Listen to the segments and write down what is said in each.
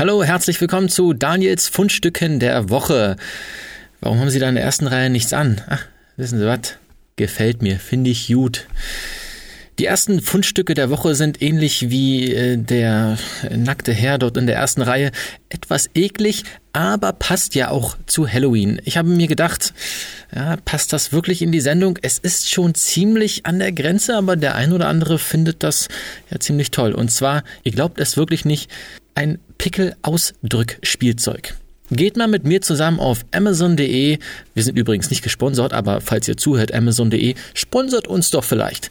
Hallo, herzlich willkommen zu Daniels Fundstücken der Woche. Warum haben Sie da in der ersten Reihe nichts an? Ach, wissen Sie was? Gefällt mir, finde ich gut. Die ersten Fundstücke der Woche sind ähnlich wie äh, der nackte Herr dort in der ersten Reihe. Etwas eklig, aber passt ja auch zu Halloween. Ich habe mir gedacht, ja, passt das wirklich in die Sendung? Es ist schon ziemlich an der Grenze, aber der ein oder andere findet das ja ziemlich toll. Und zwar, ihr glaubt es wirklich nicht, ein Pickel-Ausdrückspielzeug. Geht mal mit mir zusammen auf amazon.de. Wir sind übrigens nicht gesponsert, aber falls ihr zuhört, amazon.de, sponsert uns doch vielleicht.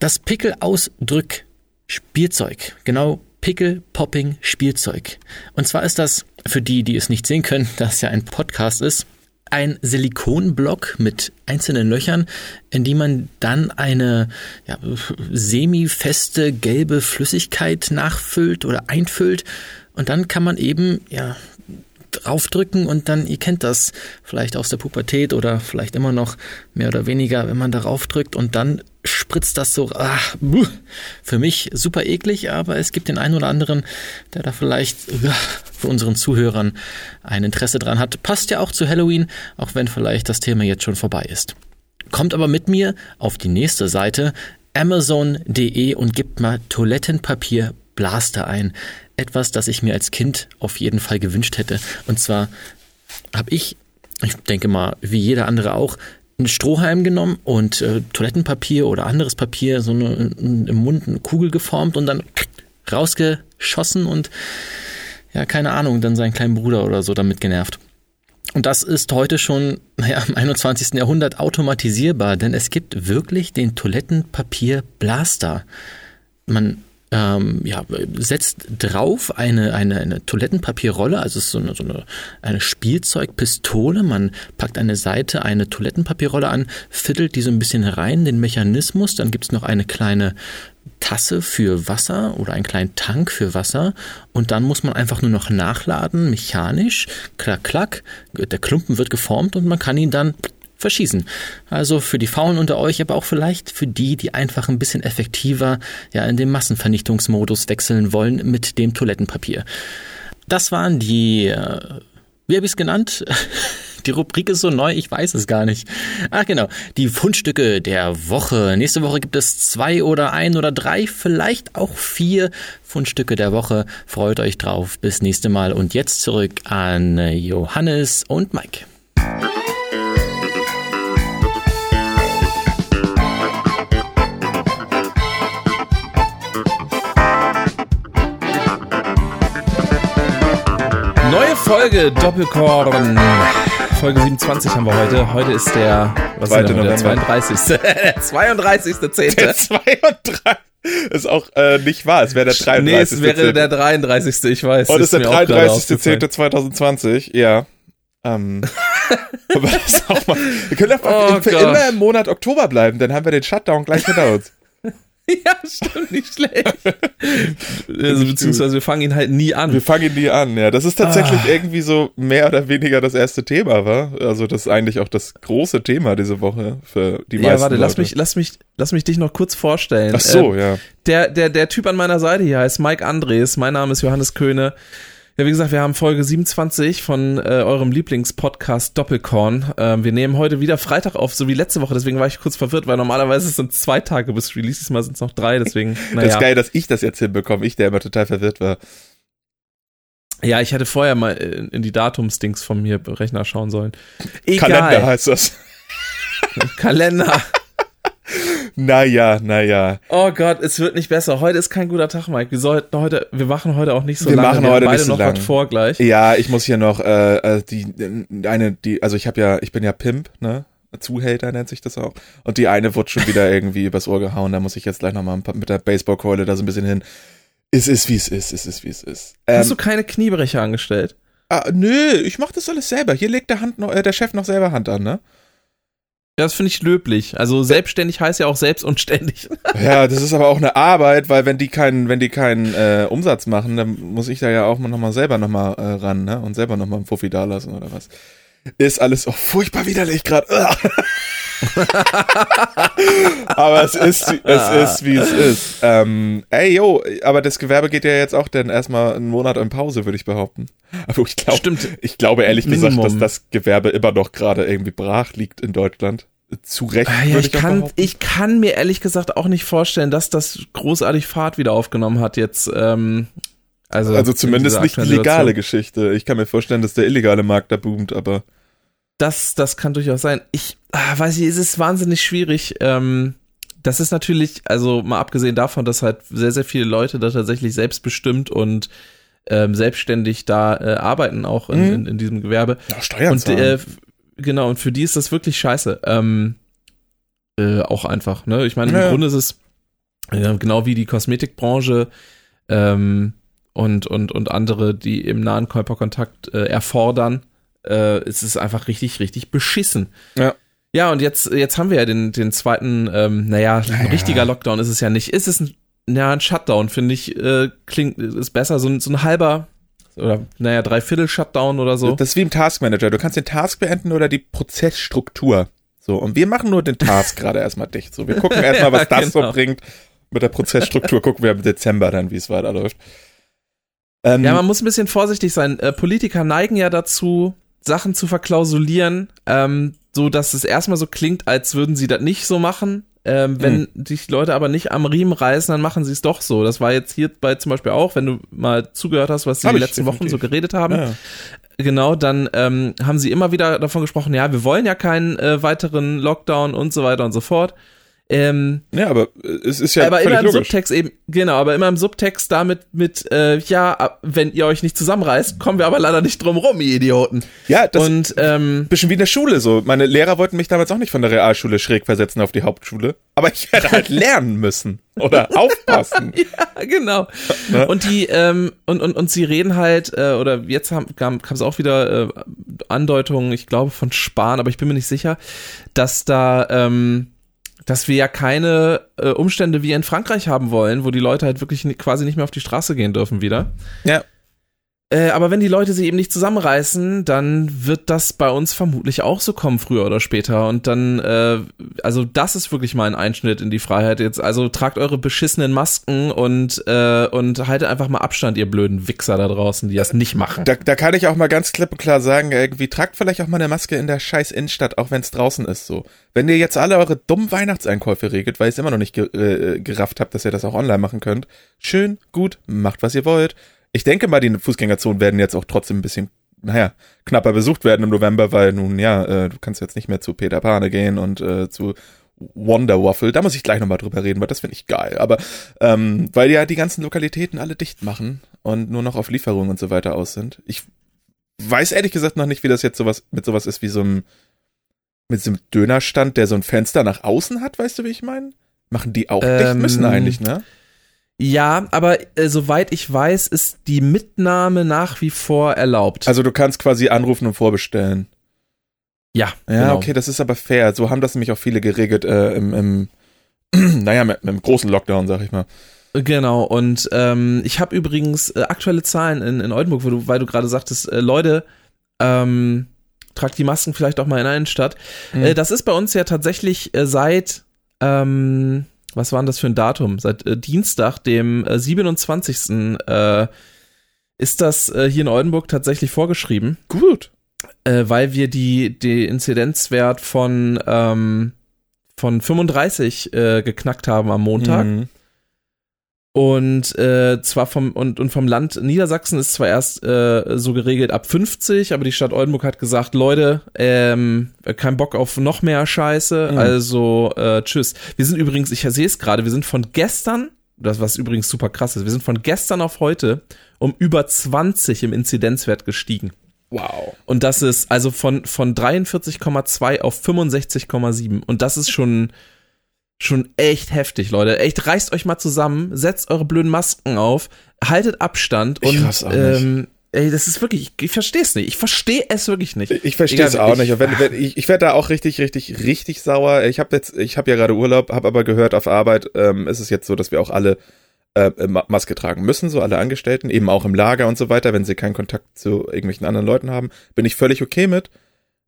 Das Pickel-Ausdrück-Spielzeug. Genau, Pickel-Popping-Spielzeug. Und zwar ist das, für die, die es nicht sehen können, da es ja ein Podcast ist, ein Silikonblock mit einzelnen Löchern, in die man dann eine ja, semi-feste gelbe Flüssigkeit nachfüllt oder einfüllt. Und dann kann man eben ja, draufdrücken und dann, ihr kennt das vielleicht aus der Pubertät oder vielleicht immer noch mehr oder weniger, wenn man darauf drückt und dann spritzt das so, ach, für mich super eklig, aber es gibt den einen oder anderen, der da vielleicht für unseren Zuhörern ein Interesse dran hat. Passt ja auch zu Halloween, auch wenn vielleicht das Thema jetzt schon vorbei ist. Kommt aber mit mir auf die nächste Seite amazon.de und gibt mal Toilettenpapier Blaster ein. Etwas, das ich mir als Kind auf jeden Fall gewünscht hätte. Und zwar habe ich, ich denke mal, wie jeder andere auch, einen Strohhalm genommen und äh, Toilettenpapier oder anderes Papier so eine, im Mund eine Kugel geformt und dann rausgeschossen und ja, keine Ahnung, dann seinen kleinen Bruder oder so damit genervt. Und das ist heute schon, naja, im 21. Jahrhundert automatisierbar, denn es gibt wirklich den Toilettenpapier Blaster. Man ähm, ja, setzt drauf eine, eine, eine Toilettenpapierrolle, also es ist so eine, so eine, eine Spielzeugpistole. Man packt eine Seite, eine Toilettenpapierrolle an, fiddelt die so ein bisschen rein, den Mechanismus. Dann gibt's noch eine kleine Tasse für Wasser oder einen kleinen Tank für Wasser und dann muss man einfach nur noch nachladen, mechanisch, klack, klack, der Klumpen wird geformt und man kann ihn dann verschießen. Also für die Faulen unter euch, aber auch vielleicht für die, die einfach ein bisschen effektiver ja in den Massenvernichtungsmodus wechseln wollen mit dem Toilettenpapier. Das waren die, äh, wie habe ich es genannt? Die Rubrik ist so neu, ich weiß es gar nicht. Ach genau, die Fundstücke der Woche. Nächste Woche gibt es zwei oder ein oder drei, vielleicht auch vier Fundstücke der Woche. Freut euch drauf. Bis nächste Mal und jetzt zurück an Johannes und Mike. Folge Doppelkorn. Folge 27 haben wir heute. Heute ist der, was ist denn, der 32. der 32.10. Der 32. Ist auch äh, nicht wahr. Es wäre der 33. Nee, es wäre der 33. Ich weiß. Und es ist der 33.10.2020. Ja. Ähm, wir können auch oh für immer im Monat Oktober bleiben, dann haben wir den Shutdown gleich hinter uns. Ja, stimmt, nicht schlecht. also, beziehungsweise wir fangen ihn halt nie an. Wir fangen ihn nie an, ja. Das ist tatsächlich ah. irgendwie so mehr oder weniger das erste Thema, war. Also das ist eigentlich auch das große Thema diese Woche für die meisten. Ja, warte, Leute. lass mich, lass mich, lass mich dich noch kurz vorstellen. Ach so, ähm, ja. Der, der, der Typ an meiner Seite hier heißt Mike Andres. Mein Name ist Johannes Köhne. Ja, wie gesagt, wir haben Folge 27 von äh, eurem Lieblingspodcast Doppelkorn. Ähm, wir nehmen heute wieder Freitag auf, so wie letzte Woche. Deswegen war ich kurz verwirrt, weil normalerweise sind zwei Tage bis Release. Diesmal sind es noch drei. Deswegen. Naja. Das ist geil, dass ich das jetzt hinbekomme. Ich, der immer total verwirrt war. Ja, ich hätte vorher mal in die Datumsdings von mir Rechner schauen sollen. Egal. Kalender heißt das. Kalender. Naja, naja. Oh Gott, es wird nicht besser. Heute ist kein guter Tag, Mike. Wir sollten heute, wir machen heute auch nicht so wir lange. Machen wir heute beide nicht so noch lang. was vor gleich. Ja, ich muss hier noch äh, äh die eine die also ich habe ja ich bin ja Pimp, ne? Zuhälter nennt sich das auch. Und die eine wird schon wieder irgendwie übers Ohr gehauen. Da muss ich jetzt gleich nochmal mit der Baseballkeule da so ein bisschen hin. Es ist, wie es ist, es ist, wie es ist. Ähm, Hast du keine Kniebrecher angestellt? Ah, nö, ich mach das alles selber. Hier legt der, Hand noch, äh, der Chef noch selber Hand an, ne? Ja, das finde ich löblich. Also selbstständig heißt ja auch selbstunständig. Ja, das ist aber auch eine Arbeit, weil wenn die keinen, wenn die keinen äh, Umsatz machen, dann muss ich da ja auch nochmal selber nochmal äh, ran, ne? Und selber nochmal einen Fuffi dalassen oder was. Ist alles auch furchtbar widerlich gerade. aber es ist, es ist, wie es ist. Ähm, ey, yo, aber das Gewerbe geht ja jetzt auch dann erstmal einen Monat in Pause, würde ich behaupten. Aber ich glaube, Stimmt. ich glaube ehrlich Minimum. gesagt, dass das Gewerbe immer noch gerade irgendwie brach liegt in Deutschland. Zu Recht. Ah, Ja, ich auch kann, ich kann mir ehrlich gesagt auch nicht vorstellen, dass das großartig Fahrt wieder aufgenommen hat jetzt. Ähm, also, also in zumindest nicht die legale. Geschichte. Ich kann mir vorstellen, dass der illegale Markt da boomt, aber Das, das kann durchaus sein. Ich ah, weiß nicht, es ist wahnsinnig schwierig. Ähm, das ist natürlich, also mal abgesehen davon, dass halt sehr, sehr viele Leute da tatsächlich selbstbestimmt und ähm, selbstständig da äh, arbeiten, auch in, Mhm. in, in diesem Gewerbe. ja, Steuern Und äh, genau, und für die ist das wirklich scheiße. Ähm, äh, auch einfach, ne? Ich meine, im Ja. Grunde ist es genau wie die Kosmetikbranche ähm, und, und, und andere, die im nahen Körperkontakt äh, erfordern. Äh, es ist einfach richtig, richtig beschissen. Ja. Ja, und jetzt, jetzt haben wir ja den, den zweiten, ähm, naja, ein Naja. richtiger Lockdown ist es ja nicht. Ist es ein, ja, ein Shutdown, finde ich, äh, klingt, ist besser, so ein, so ein halber, oder naja, dreiviertel Shutdown oder so. Das ist wie im Taskmanager. Du kannst den Task beenden oder die Prozessstruktur. So, und wir machen nur den Task gerade erstmal dicht. So, wir gucken erstmal, was Ja, das genau. so bringt. Mit der Prozessstruktur gucken wir im Dezember dann, wie es weiterläuft. Ähm, Ja, man muss ein bisschen vorsichtig sein. Äh, Politiker neigen ja dazu, Sachen zu verklausulieren, ähm, so dass es erstmal so klingt, als würden sie das nicht so machen. Ähm, wenn die Leute aber nicht am Riemen reißen, dann machen sie es doch so. Das war jetzt hierbei zum Beispiel auch, wenn du mal zugehört hast, was sie die letzten Wochen so geredet haben. ja. Genau, dann ähm, haben sie immer wieder davon gesprochen, ja, wir wollen ja keinen äh, weiteren Lockdown und so weiter und so fort. Ähm, ja, aber äh, es ist ja aber immer im logisch. Subtext eben, genau, aber immer im Subtext damit mit, äh, ja, wenn ihr euch nicht zusammenreißt, kommen wir aber leider nicht drum rum, ihr Idioten. Ja, das Und ähm, ein bisschen wie in der Schule so. Meine Lehrer wollten mich damals auch nicht von der Realschule schräg versetzen auf die Hauptschule. Aber ich hätte halt lernen müssen. Oder aufpassen. ja, genau. Ne? Und die, ähm, und, und, und sie reden halt, äh, oder jetzt haben, kam es auch wieder äh, Andeutungen, ich glaube, von Spahn, aber ich bin mir nicht sicher, dass da, ähm, dass wir ja keine äh, Umstände wie in Frankreich haben wollen, wo die Leute halt wirklich quasi nicht mehr auf die Straße gehen dürfen wieder. Ja. Äh, aber wenn die Leute sich eben nicht zusammenreißen, dann wird das bei uns vermutlich auch so kommen, früher oder später. Und dann, äh, also das ist wirklich mal ein Einschnitt in die Freiheit jetzt. Also tragt eure beschissenen Masken und, äh, und haltet einfach mal Abstand, ihr blöden Wichser da draußen, die das nicht machen. Da, da kann ich auch mal ganz klipp und klar sagen, irgendwie tragt vielleicht auch mal eine Maske in der scheiß Innenstadt, auch wenn es draußen ist so. Wenn ihr jetzt alle eure dummen Weihnachtseinkäufe regelt, weil ihr es immer noch nicht ge äh, gerafft habt, dass ihr das auch online machen könnt, schön, gut, macht was ihr wollt. Ich denke mal, die Fußgängerzonen werden jetzt auch trotzdem ein bisschen, naja, knapper besucht werden im November, weil nun, ja, äh, du kannst jetzt nicht mehr zu Peter Pane gehen und äh, zu Wonder Waffle. Da muss ich gleich nochmal drüber reden, weil das finde ich geil. Aber ähm, weil ja die ganzen Lokalitäten alle dicht machen und nur noch auf Lieferungen und so weiter aus sind. Ich weiß ehrlich gesagt noch nicht, wie das jetzt sowas mit sowas ist wie so einem mit so einem Dönerstand, der so ein Fenster nach außen hat, weißt du, wie ich meine? Machen die auch dicht? Ähm, Müssen eigentlich, ne? Ja, aber äh, soweit ich weiß, ist die Mitnahme nach wie vor erlaubt. Also du kannst quasi anrufen und vorbestellen. ja, Ja, genau. okay, das ist aber fair. So haben das nämlich auch viele geregelt äh, im, im naja, mit, mit dem großen Lockdown, sag ich mal. Genau, und ähm, ich habe übrigens äh, aktuelle Zahlen in, in Oldenburg, wo du, weil du gerade sagtest, äh, Leute, ähm, tragt die Masken vielleicht auch mal in der Innenstadt. Mhm. Äh, das ist bei uns ja tatsächlich äh, seit, ähm, was war denn das für ein Datum? Seit äh, Dienstag, dem äh, 27. Äh, ist das äh, hier in Oldenburg tatsächlich vorgeschrieben, Gut. äh, weil wir die, die Inzidenzwert von, ähm, von 35 äh, geknackt haben am Montag. Mhm. Und äh, zwar vom und, und vom Land Niedersachsen ist zwar erst äh, so geregelt ab 50, aber die Stadt Oldenburg hat gesagt, Leute, ähm, kein Bock auf noch mehr Scheiße, Mhm. also äh, tschüss. Wir sind übrigens, ich sehe es gerade, wir sind von gestern, das was übrigens super krass ist, wir sind von gestern auf heute um über 20 im Inzidenzwert gestiegen. Wow. Und das ist also von, von 43,2 auf 65,7. Und das ist schon, schon echt heftig, Leute. Echt, reißt euch mal zusammen, setzt eure blöden Masken auf, haltet Abstand Ich und ähm, ey, das ist wirklich, ich, ich verstehe es nicht. Ich verstehe es wirklich nicht. Ich verstehe es auch ich- nicht. Wenn, wenn, ich ich werde da auch richtig, richtig, richtig sauer. Ich habe jetzt, ich habe ja gerade Urlaub, habe aber gehört auf Arbeit ähm, ist es jetzt so, dass wir auch alle äh, Ma- Maske tragen müssen, so alle Angestellten, eben auch im Lager und so weiter, wenn sie keinen Kontakt zu irgendwelchen anderen Leuten haben, bin ich völlig okay mit.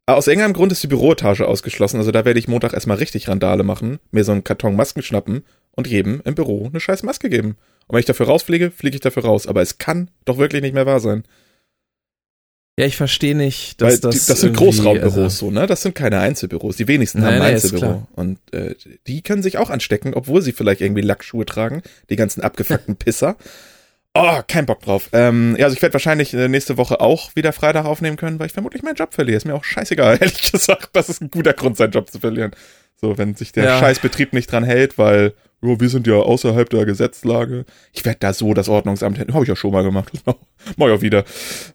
Aus irgendeinem Grund ist die Büroetage ausgeschlossen, also da werde ich Montag erstmal richtig Randale machen, mir so einen Karton Masken schnappen und jedem im Büro eine scheiß Maske geben. Und wenn ich dafür rausfliege, fliege ich dafür raus. Aber es kann doch wirklich nicht mehr wahr sein. Ja, ich verstehe nicht, dass Weil das. die, das sind Großraumbüros also- so, ne? Das sind keine Einzelbüros. Die wenigsten Nein, haben ein Einzelbüro. Und äh, die können sich auch anstecken, obwohl sie vielleicht irgendwie Lackschuhe tragen. Die ganzen abgefuckten Pisser. Oh, kein Bock drauf. Ähm, ja, also ich werde wahrscheinlich äh, nächste Woche auch wieder Freitag aufnehmen können, weil ich vermutlich meinen Job verliere. Ist mir auch scheißegal, ehrlich gesagt. Das ist ein guter Grund, seinen Job zu verlieren. So, wenn sich der Ja. Scheißbetrieb nicht dran hält, weil oh, wir sind ja außerhalb der Gesetzlage. Ich werde da so das Ordnungsamt hätten. Habe ich ja schon mal gemacht. Mach ich auch wieder.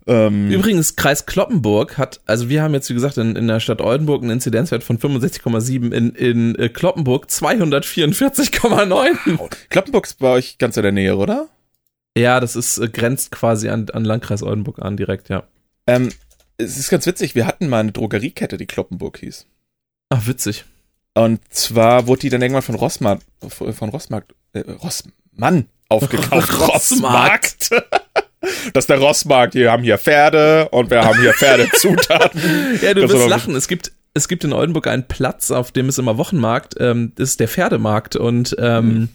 Ähm, Übrigens, Kreis Kloppenburg hat, also wir haben jetzt, wie gesagt, in, in der Stadt Oldenburg einen Inzidenzwert von 65,7, in, in äh, Kloppenburg 244,9. Kloppenburg ist bei euch ganz in der Nähe, oder? Ja, das ist, äh, grenzt quasi an, an Landkreis Oldenburg an, direkt, ja. Ähm, es ist ganz witzig, wir hatten mal eine Drogeriekette, die Kloppenburg hieß. Ach, witzig. Und zwar wurde die dann irgendwann von Rossmarkt, von Rossmarkt, äh, Rossmann aufgekauft. Rossmarkt. Das ist der Rossmarkt, wir haben hier Pferde und wir haben hier Pferdezutaten. Ja, du Das wirst lachen. Es gibt, es gibt in Oldenburg einen Platz, auf dem ist immer Wochenmarkt. Ähm, das ist der Pferdemarkt und ähm, Mhm.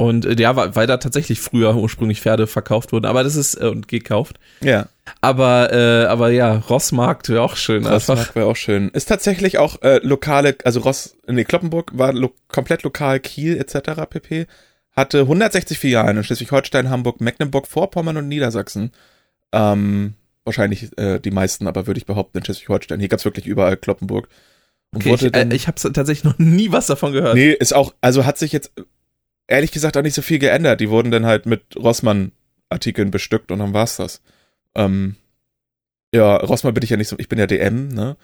Und äh, ja, weil, da tatsächlich früher ursprünglich Pferde verkauft wurden, aber das ist äh, und gekauft. Ja, Aber äh, aber ja, Rossmarkt wäre auch schön. Einfach. Rossmarkt wäre auch schön. Ist tatsächlich auch äh, lokale, also Ross, nee, Kloppenburg war lo komplett lokal, Kiel etc. pp. Hatte 160 Filialen in Schleswig-Holstein, Hamburg, Mecklenburg-Vorpommern und Niedersachsen. Ähm, wahrscheinlich äh, die meisten, aber würde ich behaupten in Schleswig-Holstein. Hier gab's wirklich überall Kloppenburg. Und Okay, wurde ich, äh, ich habe tatsächlich noch nie was davon gehört. Nee, ist auch, also hat sich jetzt ehrlich gesagt auch nicht so viel geändert. Die wurden dann halt mit Rossmann-Artikeln bestückt und dann war's das. Ähm, ja, Rossmann bin ich ja nicht so, ich bin ja DM, ne?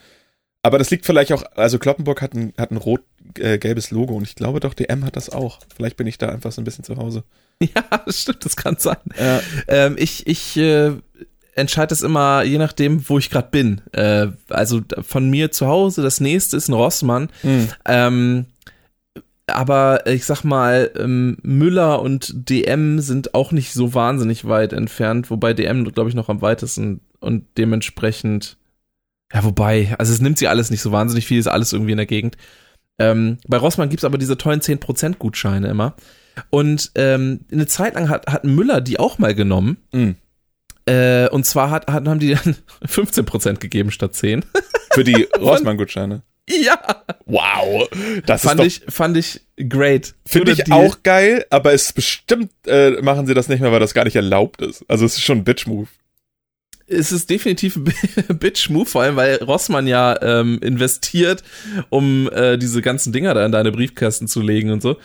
Aber das liegt vielleicht auch, also Kloppenburg hat ein, hat ein rot-gelbes Logo und ich glaube doch, DM hat das auch. Vielleicht bin ich da einfach so ein bisschen zu Hause. Ja, das stimmt, das kann sein. Ja, Ähm, ich ich äh, entscheide das immer je nachdem, wo ich gerade bin. Äh, also von mir zu Hause, das nächste ist ein Rossmann. hm. Ähm, aber ich sag mal, ähm, Müller und DM sind auch nicht so wahnsinnig weit entfernt, wobei DM, glaube ich, noch am weitesten und dementsprechend, ja, wobei, also es nimmt sie alles nicht so wahnsinnig viel, ist alles irgendwie in der Gegend. Ähm, bei Rossmann gibt's aber diese tollen 10% Gutscheine immer. Und ähm, eine Zeit lang hat, hat Müller die auch mal genommen. Hm. Äh, und zwar hat, hat, haben die dann 15% gegeben statt 10. Für die Rossmann-Gutscheine. ja, Wow. Das fand ist doch, ich, fand ich great. finde ich auch geil, aber es ist bestimmt, äh, machen sie das nicht mehr, weil das gar nicht erlaubt ist. Also es ist schon ein Bitch-Move. es ist definitiv ein Bitch-Move, vor allem, weil Rossmann ja ähm, investiert, um äh, diese ganzen Dinger da in deine Briefkästen zu legen und so.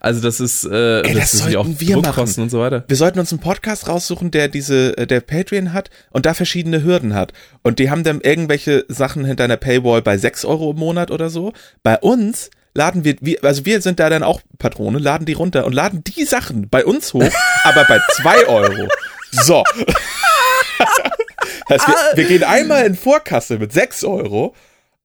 Also das ist, äh, Ey, das ist ja auch sollten wir Druckkosten und so weiter. Wir sollten uns einen Podcast raussuchen, der diese, äh, der Patreon hat und da verschiedene Hürden hat. Und die haben dann irgendwelche Sachen hinter einer Paywall bei 6 Euro im Monat oder so. Bei uns laden wir, wir, also wir sind da dann auch Patrone, laden die runter und laden die Sachen bei uns hoch, aber bei 2 Euro. So. das heißt, wir, wir gehen einmal in Vorkasse mit 6 Euro.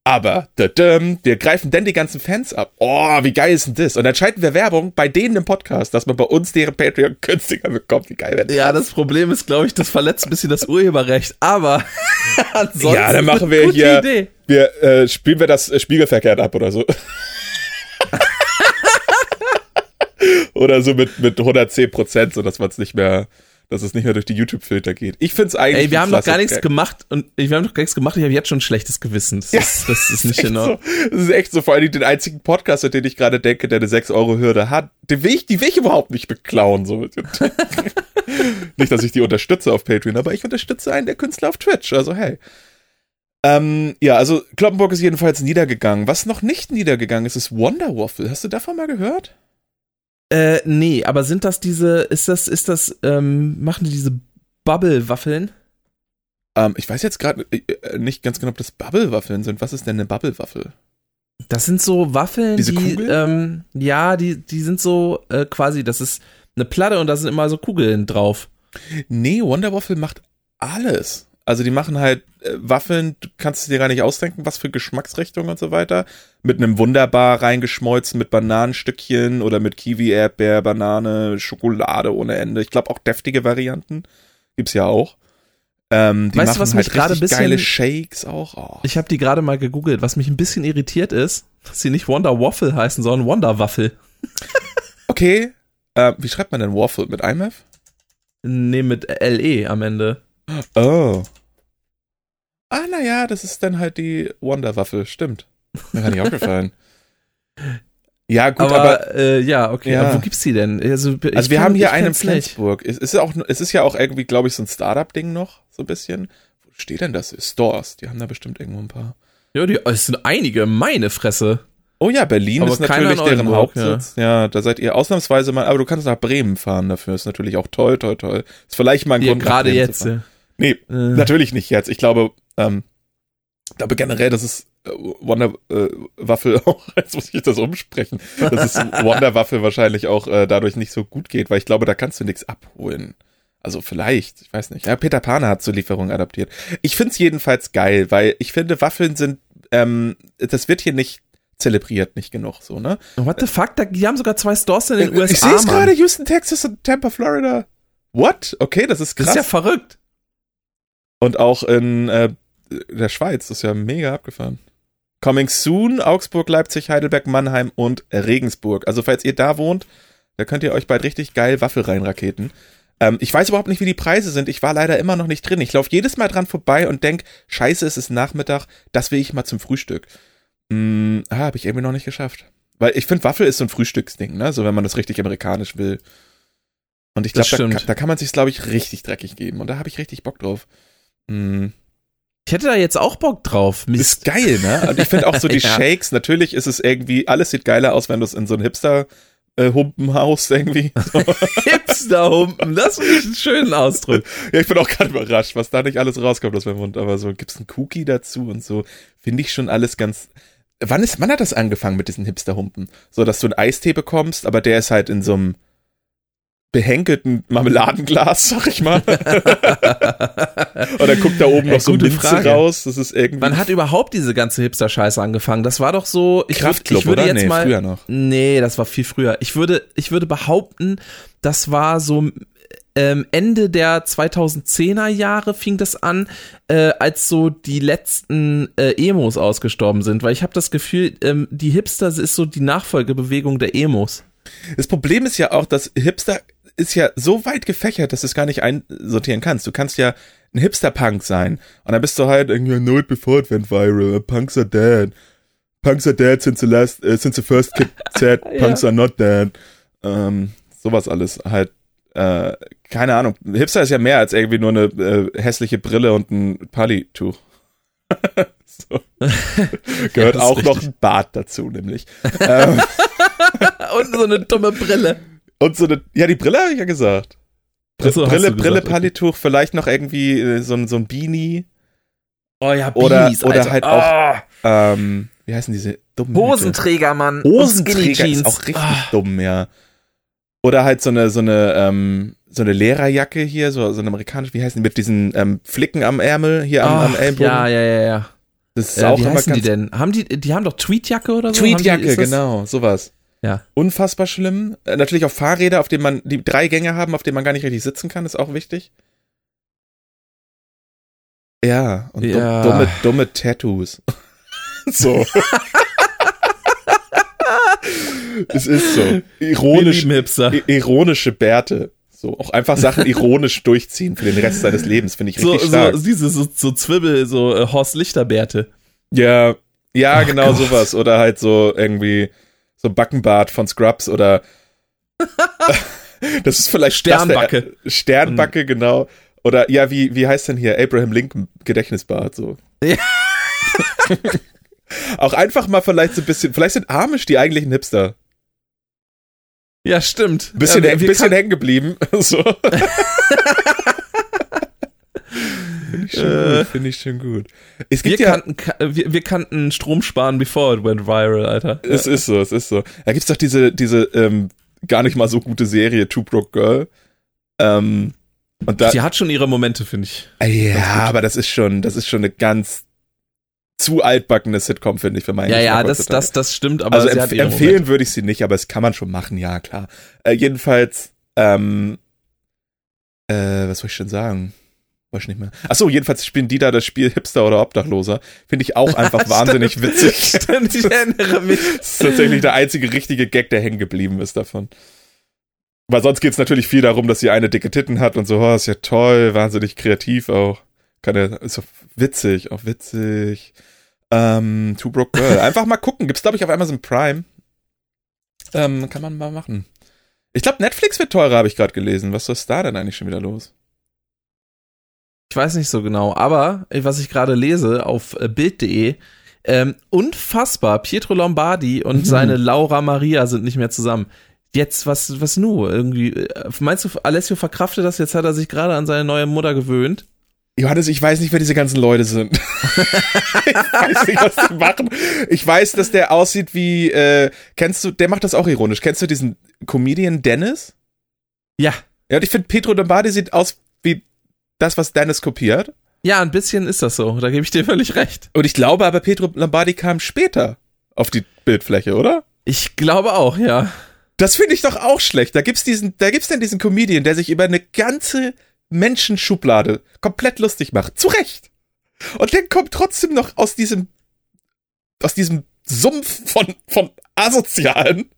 Aber dadum, wir greifen dann die ganzen Fans ab. Oh, wie geil ist denn das? Und dann schalten wir Werbung bei denen im Podcast, dass man bei uns deren Patreon günstiger bekommt. Wie geil wäre das? Ja, das Problem ist, glaube ich, das verletzt ein bisschen das Urheberrecht, aber ansonsten Ja, dann machen wir hier, Idee. wir äh, spielen wir das äh, spiegelverkehrt ab oder so. oder so mit, mit 110 Prozent, so dass man es nicht mehr, dass es nicht mehr durch die YouTube-Filter geht. Ich find's eigentlich. Ey, wir haben noch gar nichts gemacht und wir haben noch gar nichts gemacht. Ich habe jetzt schon ein schlechtes Gewissen. Das, ist, das ist nicht Ordnung. so. Das ist echt so, vor allem den einzigen Podcast, an den ich gerade denke, der eine 6-Euro-Hürde hat, den will ich, die will ich überhaupt nicht beklauen. So. nicht, dass ich die unterstütze auf Patreon, aber ich unterstütze einen der Künstler auf Twitch. Also hey. Ähm, ja, also Kloppenburg ist jedenfalls niedergegangen. Was noch nicht niedergegangen ist, ist Wonder Waffle. Hast du davon mal gehört? Äh, nee, aber sind das diese, ist das, ist das, ähm, machen die diese Bubble-Waffeln? Ähm, ich weiß jetzt gerade äh, nicht ganz genau, ob das Bubble-Waffeln sind. Was ist denn eine Bubble-Waffel? Das sind so Waffeln, Diese die, Kugeln? ähm, ja, die, die sind so äh, quasi, das ist eine Platte und da sind immer so Kugeln drauf. Nee, Wonder Waffle macht alles. Also die machen halt äh, Waffeln, du kannst es dir gar nicht ausdenken, was für Geschmacksrichtung und so weiter. Mit einem wunderbar reingeschmolzen mit Bananenstückchen oder mit Kiwi, Erdbeer, Banane, Schokolade ohne Ende. Ich glaube auch deftige Varianten gibt's ja auch. Ähm, die Weißt du, machen was halt mich gerade ein bisschen- geile Shakes auch. Oh. Ich habe die gerade mal gegoogelt. Was mich ein bisschen irritiert ist, dass sie nicht Wonder Waffle heißen, sondern Wonder Waffel. Okay, äh, wie schreibt man denn Waffle mit IMF? Nee, mit LE am Ende. Oh. Ah, naja, das ist dann halt die Wonder-Waffe, stimmt. Mir gar nicht aufgefallen. Ja, gut, aber, aber, äh, ja, okay. Ja. Aber wo gibt's die denn? Also, also wir kenn- haben hier einen in. Flensburg. Es ist, auch, es ist ja auch irgendwie, glaube ich, so ein Startup-Ding noch, so ein bisschen. Wo steht denn das? Stores, die haben da bestimmt irgendwo ein paar. Ja, die, es sind einige, meine Fresse. Oh ja, Berlin Aber ist natürlich deren Hauptsitz. Ja. da seid ihr ausnahmsweise mal, aber du kannst nach Bremen fahren dafür. Ist natürlich auch toll, toll, toll. Ist vielleicht mal ein Ja, Grund, gerade jetzt. Ja. Nee, Äh, Natürlich nicht jetzt. Ich glaube, ähm, ich glaube generell, dass es äh, Wonder äh, Waffel auch, jetzt muss ich das umsprechen, dass es Wonder Waffel wahrscheinlich auch äh, dadurch nicht so gut geht, weil ich glaube, da kannst du nichts abholen. Also vielleicht, ich weiß nicht. Ja, Peter Paner hat zur Lieferung adaptiert. Ich find's jedenfalls geil, weil ich finde, Waffeln sind, ähm, das wird hier nicht zelebriert, nicht genug, so, ne? What the fuck? Da, die haben sogar zwei Stores in den USA. ich sehe es gerade, Houston, Texas und Tampa, Florida. What? Okay, das ist Das krass. ist ja verrückt. Und auch in äh, der Schweiz, das ist ja mega abgefahren. Coming soon, Augsburg, Leipzig, Heidelberg, Mannheim und Regensburg. Also falls ihr da wohnt, da könnt ihr euch bald richtig geil Waffel reinraketen. Ähm, ich weiß überhaupt nicht, wie die Preise sind. Ich war leider immer noch nicht drin. Ich laufe jedes Mal dran vorbei und denk, scheiße, es ist Nachmittag, das will ich mal zum Frühstück. Hm, ah, habe ich irgendwie noch nicht geschafft. Weil ich finde, Waffel ist so ein Frühstücksding, ne? So wenn man das richtig amerikanisch will. Und ich glaube, da, da kann man sich, glaube ich, richtig dreckig geben. Und da habe ich richtig Bock drauf. Hm. Ich hätte da jetzt auch Bock drauf. Mist. Ist geil, ne? Und ich finde auch so die Ja. Shakes, natürlich ist es irgendwie, alles sieht geiler aus, wenn du es in so ein Hipster äh, Humpen haust irgendwie. Hipster-Humpen. Das finde ich einen schönen Ausdruck. ja, ich bin auch gerade überrascht, was da nicht alles rauskommt aus meinem Mund, aber so gibt's einen Cookie dazu und so, finde ich schon alles ganz Wann ist wann hat das angefangen mit diesen Hipster Humpen? So, dass du einen Eistee bekommst, aber der ist halt in so einem behenkelten Marmeladenglas, sag ich mal. Dann guckt da oben Ey, noch so Minze Frage. raus. Das ist irgendwie Wann hat überhaupt diese ganze Hipster-Scheiße angefangen? Das war doch so. Ich, Kraftclub, ich würde oder? jetzt nee, mal. früher noch. Nee, das war viel früher. Ich würde, ich würde behaupten, das war so ähm, Ende der 2010er Jahre fing das an, äh, als so die letzten äh, Emos ausgestorben sind, weil ich habe das Gefühl, ähm, die Hipster ist so die Nachfolgebewegung der Emos. Das Problem ist ja auch, dass Hipster ist ja so weit gefächert, dass du es gar nicht einsortieren kannst. Du kannst ja ein Hipster-Punk sein. Und dann bist du halt irgendwie, know it before it went viral. Punks are dead. Punks are dead since the last, uh, since the first kid said punks are not dead. Ähm, sowas alles halt. Äh, keine Ahnung. Hipster ist ja mehr als irgendwie nur eine äh, hässliche Brille und ein Pali-Tuch. so. Gehört ist auch noch richtig. ein Bart dazu, nämlich. ähm, Und so eine dumme Brille. Und so eine, ja, die Brille habe ich ja gesagt. Br so, Brille, Brille, gesagt, okay. Palituch, vielleicht noch irgendwie äh, so, ein- so ein Beanie. Oh ja, Oder, Beanies, oder Alter. halt auch, ähm, wie heißen diese dummen Hüte? Hosenträger, Mann. und Hosenträger ist auch richtig Ah. dumm, ja. Oder halt so eine, so eine, ähm, so eine Lehrerjacke hier, so, so eine amerikanische, wie heißen die, mit diesen ähm, Flicken am Ärmel, hier am, am Ach, Ellbogen. Ja, ja, ja, ja. Das ist Äh, auch wie immer heißen die denn? Haben die, die haben doch Tweetjacke oder so? Tweetjacke, genau, sowas. Ja. Unfassbar schlimm. Äh, natürlich auch Fahrräder, auf denen man, die drei Gänge haben, auf denen man gar nicht richtig sitzen kann, ist auch wichtig. Ja, und Ja. dumme, dumme Tattoos. so. es ist so. Ironisch, ironische Bärte. So, auch einfach Sachen ironisch durchziehen für den Rest seines Lebens, finde ich So, richtig so, stark. diese so, so Zwibbel, so äh, Horst Lichter-Bärte. Ja, ja, Ach genau Gott. sowas. Oder halt so irgendwie so Backenbart von Scrubs oder das ist vielleicht Sternbacke. Der, Sternbacke, genau. Oder ja, wie, wie heißt denn hier Abraham Lincoln Gedächtnisbart so. Ja. Auch einfach mal vielleicht so ein bisschen, vielleicht sind Amish die eigentlichen Hipster. Ja, stimmt. Ein bisschen, ja, ein wir bisschen kann- hängen geblieben. So. Finde ich, schon Äh. gut, finde ich schon gut. Es wir, gibt ja, kannten, ka- wir, wir kannten Strom sparen bevor it went viral, Alter. Es ist so, es ist so. Da gibt's doch diese, diese ähm, gar nicht mal so gute Serie Two Broke Girl. Ähm, und da, Die hat schon ihre Momente, finde ich. Ah, ja, aber das ist schon, das ist schon eine ganz zu altbackene Sitcom, finde ich, für meinen Ja, ja, Geschmack das, heutzutage. das, das stimmt, aber also sie empf empfehlen würde ich sie nicht, aber es kann man schon machen, ja, klar. Äh, jedenfalls, ähm, äh, was soll ich schon sagen? Weiß ich nicht mehr. Achso, jedenfalls spielen die da das Spiel Hipster oder Obdachloser. Finde ich auch einfach wahnsinnig witzig. Stimmt, ich erinnere mich. Das ist tatsächlich der einzige richtige Gag, der hängen geblieben ist davon. Weil sonst geht's natürlich viel darum, dass sie eine dicke Titten hat und so, oh, ist ja toll, wahnsinnig kreativ auch. Kann ja, ist so witzig, auch witzig. Ähm, Two Broke Girl. Einfach mal gucken. Gibt's, glaube ich, auf Amazon Prime. Ähm, kann man mal machen. Ich glaube, Netflix wird teurer, habe ich gerade gelesen. Was ist da denn eigentlich schon wieder los? Ich weiß nicht so genau, aber äh, was ich gerade lese auf äh, Bild.de, ähm, unfassbar, Pietro Lombardi und Mhm. seine Laura Maria sind nicht mehr zusammen. Jetzt, was, was nu? Irgendwie, äh, meinst du, Alessio verkraftet das? Jetzt hat er sich gerade an seine neue Mutter gewöhnt. Johannes, ich weiß nicht, wer diese ganzen Leute sind. ich weiß nicht, was die machen. Ich weiß, dass der aussieht wie, äh, kennst du, der macht das auch ironisch. Kennst du diesen Comedian Dennis? Ja. Ja, und ich finde, Pedro Lombardi sieht aus wie das, was Dennis kopiert. Ja, ein bisschen ist das so. Da gebe ich dir völlig recht. Und ich glaube aber, Pedro Lombardi kam später auf die Bildfläche, oder? Ich glaube auch, ja. Das finde ich doch auch schlecht. Da gibt's diesen, da gibt's dann diesen Comedian, der sich über eine ganze Menschenschublade komplett lustig macht. Zu Recht. Und der kommt trotzdem noch aus diesem, aus diesem Sumpf von, von Asozialen,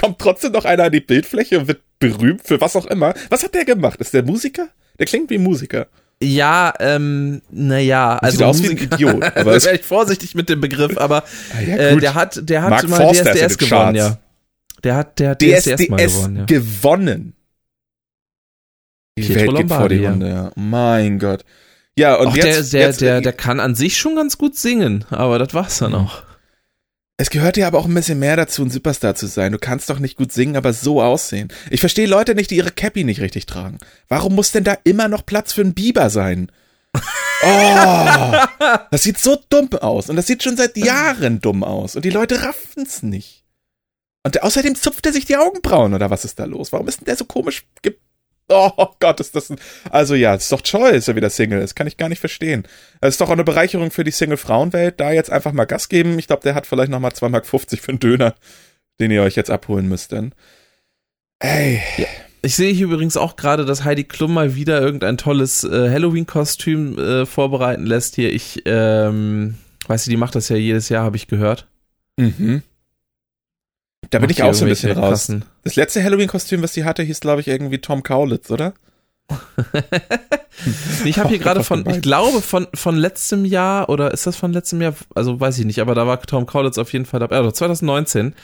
kommt trotzdem noch einer an die Bildfläche und wird berühmt für was auch immer. Was hat der gemacht? Ist der Musiker? Der klingt wie ein Musiker. Ja, ähm, naja, also Sieht aus wie ein Idiot, aber es- wäre ich vorsichtig mit dem Begriff, aber Ah, ja, äh, der hat, der hat Mark mal Forster DSDS gewonnen, Charts. ja. Der hat, der hat DSDS, mal DSDS gewonnen, ja. gewonnen. Die Pietro Welt geht vor die ja. Hunde, ja. Mein Gott. Ja, und Auch jetzt, der, der, jetzt, der, der kann an sich schon ganz gut singen, aber das war's dann auch. Es gehört ja aber auch ein bisschen mehr dazu, ein Superstar zu sein. Du kannst doch nicht gut singen, aber so aussehen. Ich verstehe Leute nicht, die ihre Cappy nicht richtig tragen. Warum muss denn da immer noch Platz für einen Biber sein? Oh, das sieht so dumm aus. Und das sieht schon seit Jahren dumm aus. Und die Leute raffen's nicht. Und außerdem zupft er sich die Augenbrauen, oder was ist da los? Warum ist denn der so komisch ge Oh Gott, ist das ein. Also ja, ist doch toll, dass er wieder Single ist. Kann ich gar nicht verstehen. Es ist doch auch eine Bereicherung für die Single-Frauenwelt, da jetzt einfach mal Gas geben. Ich glaube, der hat vielleicht nochmal 2,50 Mark für einen Döner, den ihr euch jetzt abholen müsst dann. Ey. Ich sehe hier übrigens auch gerade, dass Heidi Klum mal wieder irgendein tolles äh, Halloween-Kostüm äh, vorbereiten lässt hier. Ich, ähm, weiß du, die macht das ja jedes Jahr, habe ich gehört. Mhm. Da bin ich auch so ein bisschen raus. krassen- Das letzte Halloween-Kostüm, was sie hatte, hieß, glaube ich, irgendwie Tom Kaulitz, oder? Ich habe hier gerade von ich glaube von, von letztem Jahr oder ist das von letztem Jahr? Also weiß ich nicht, aber da war Tom Kaulitz auf jeden Fall dabei. Also 2019.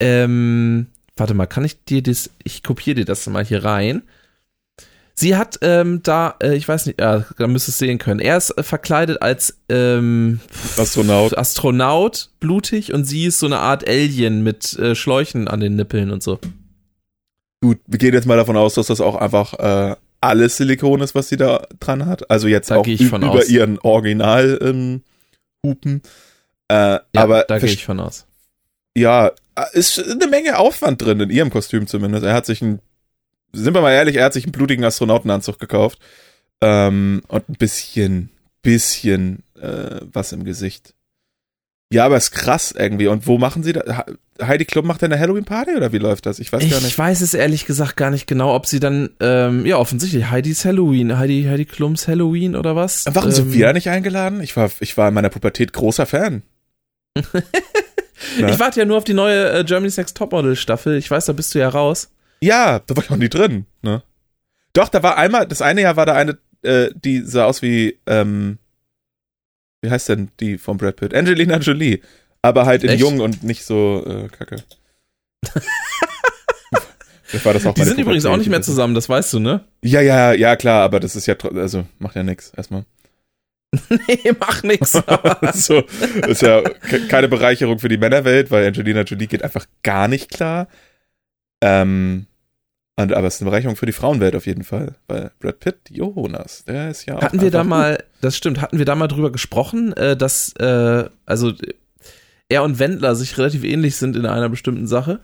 Ähm, warte mal, kann ich dir das, ich kopiere dir das mal hier rein. Sie hat ähm, da, äh, ich weiß nicht, ja, da müsst ihr es sehen können. Er ist äh, verkleidet als ähm, Astronaut. Astronaut, blutig, und sie ist so eine Art Alien mit äh, Schläuchen an den Nippeln und so. Gut, wir gehen jetzt mal davon aus, dass das auch einfach äh, alles Silikon ist, was sie da dran hat. Also jetzt Da auch über aus. ihren Original ähm, Hupen. Äh, Ja, aber da gehe ich von aus. ja, ist eine Menge Aufwand drin, in ihrem Kostüm zumindest. Er hat sich ein, sind wir mal ehrlich, er hat sich einen blutigen Astronautenanzug gekauft. Ähm, und ein bisschen, bisschen äh, was im Gesicht. Ja, aber ist krass irgendwie. Und wo machen sie das? Heidi Klum macht eine Halloween-Party oder wie läuft das? Ich weiß gar Ich nicht. weiß es ehrlich gesagt gar nicht genau, ob sie dann, ähm, ja, offensichtlich Heidis Halloween, Heidi, Heidi Klums Halloween oder was? Warum ähm, sind wir da nicht eingeladen? Ich war, ich war in meiner Pubertät großer Fan. Ich warte ja nur auf die neue äh, Germany's Next Topmodel Staffel. Ich weiß, da bist du ja raus. Ja, da war ich auch nie drin, ne? Doch, da war einmal, das eine Jahr war da eine, äh, die sah aus wie, ähm, wie heißt denn die von Brad Pitt? Angelina Jolie. Aber halt in Echt? jung und nicht so äh, kacke. Vielleicht war das auch Die sind übrigens auch nicht mehr das- zusammen, das weißt du, ne? Ja, ja, ja, klar, aber das ist ja, also macht ja nix erstmal. nee, mach nix. so, ist ja ke- keine Bereicherung für die Männerwelt, weil Angelina Jolie geht einfach gar nicht klar. Ähm, und, aber es ist eine Bereicherung für die Frauenwelt auf jeden Fall, weil Brad Pitt, Jonas, der ist ja auch hatten wir da mal, das stimmt, hatten wir da mal drüber gesprochen, äh, dass, äh, also, er und Wendler sich relativ ähnlich sind in einer bestimmten Sache?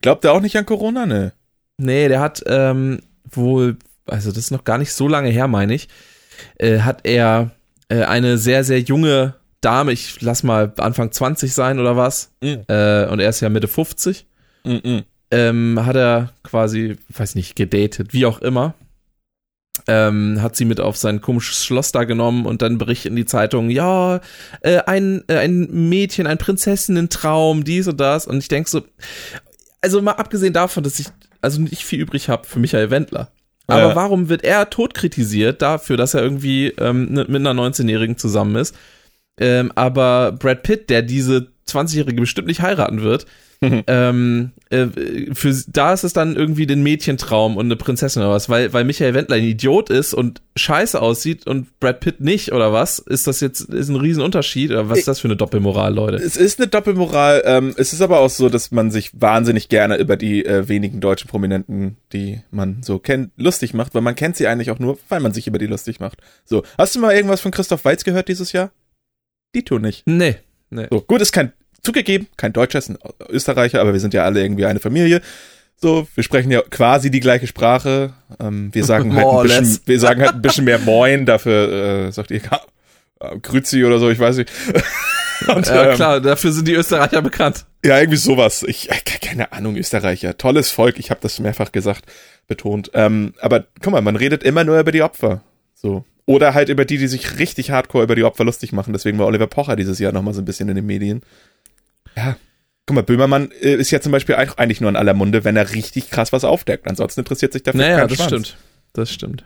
Glaubt er auch nicht an Corona, ne? Nee, der hat ähm, wohl, also das ist noch gar nicht so lange her, meine ich, äh, hat er äh, eine sehr, sehr junge Dame, ich lass mal Anfang 20 sein oder was, Mhm. äh, und er ist ja Mitte 50, Mhm. Ähm, hat er quasi, weiß nicht, gedatet, wie auch immer. ähm, hat sie mit auf sein komisches Schloss da genommen und dann berichtet in die Zeitung, ja, äh, ein, äh, ein Mädchen, ein Prinzessinnen-Traum, dies und das. Und ich denk so, also mal abgesehen davon, dass ich also nicht viel übrig habe für Michael Wendler. Aber Ja. warum wird er tot kritisiert dafür, dass er irgendwie ähm, ne- mit einer 19-Jährigen zusammen ist? Ähm, aber Brad Pitt, der diese 20-Jährige bestimmt nicht heiraten wird, ähm, äh, für, da ist es dann irgendwie den Mädchentraum und eine Prinzessin oder was, weil, weil Michael Wendler ein Idiot ist und scheiße aussieht und Brad Pitt nicht oder was? Ist das jetzt ist ein Riesenunterschied oder was ist das für eine Doppelmoral, Leute? Es ist eine Doppelmoral. Ähm, es ist aber auch so, dass man sich wahnsinnig gerne über die äh, wenigen deutschen Prominenten, die man so kennt, lustig macht, weil man kennt sie eigentlich auch nur, weil man sich über die lustig macht. So, hast du mal irgendwas von Christoph Waltz gehört dieses Jahr? Die tun nicht. Nee. nee. So, gut, ist kein, zugegeben, kein Deutscher, ist ein Österreicher, aber wir sind ja alle irgendwie eine Familie. So, wir sprechen ja quasi die gleiche Sprache. Ähm, wir sagen halt ein bisschen, wir sagen halt ein bisschen mehr Moin, dafür äh, sagt ihr Grüzi oder so, ich weiß nicht. Und, Ja, ähm, klar, dafür sind die Österreicher bekannt. ja, irgendwie sowas. Ich, äh, keine Ahnung, Österreicher. Tolles Volk, ich habe das mehrfach gesagt, betont. Ähm, aber guck mal, man redet immer nur über die Opfer. So. Oder halt über die, die sich richtig hardcore über die Opfer lustig machen. Deswegen war Oliver Pocher dieses Jahr nochmal so ein bisschen in den Medien. Ja. Guck mal, Böhmermann äh, ist ja zum Beispiel eigentlich nur in aller Munde, wenn er richtig krass was aufdeckt. Ansonsten interessiert sich dafür Naja, kein das Schwanz. stimmt. Das stimmt.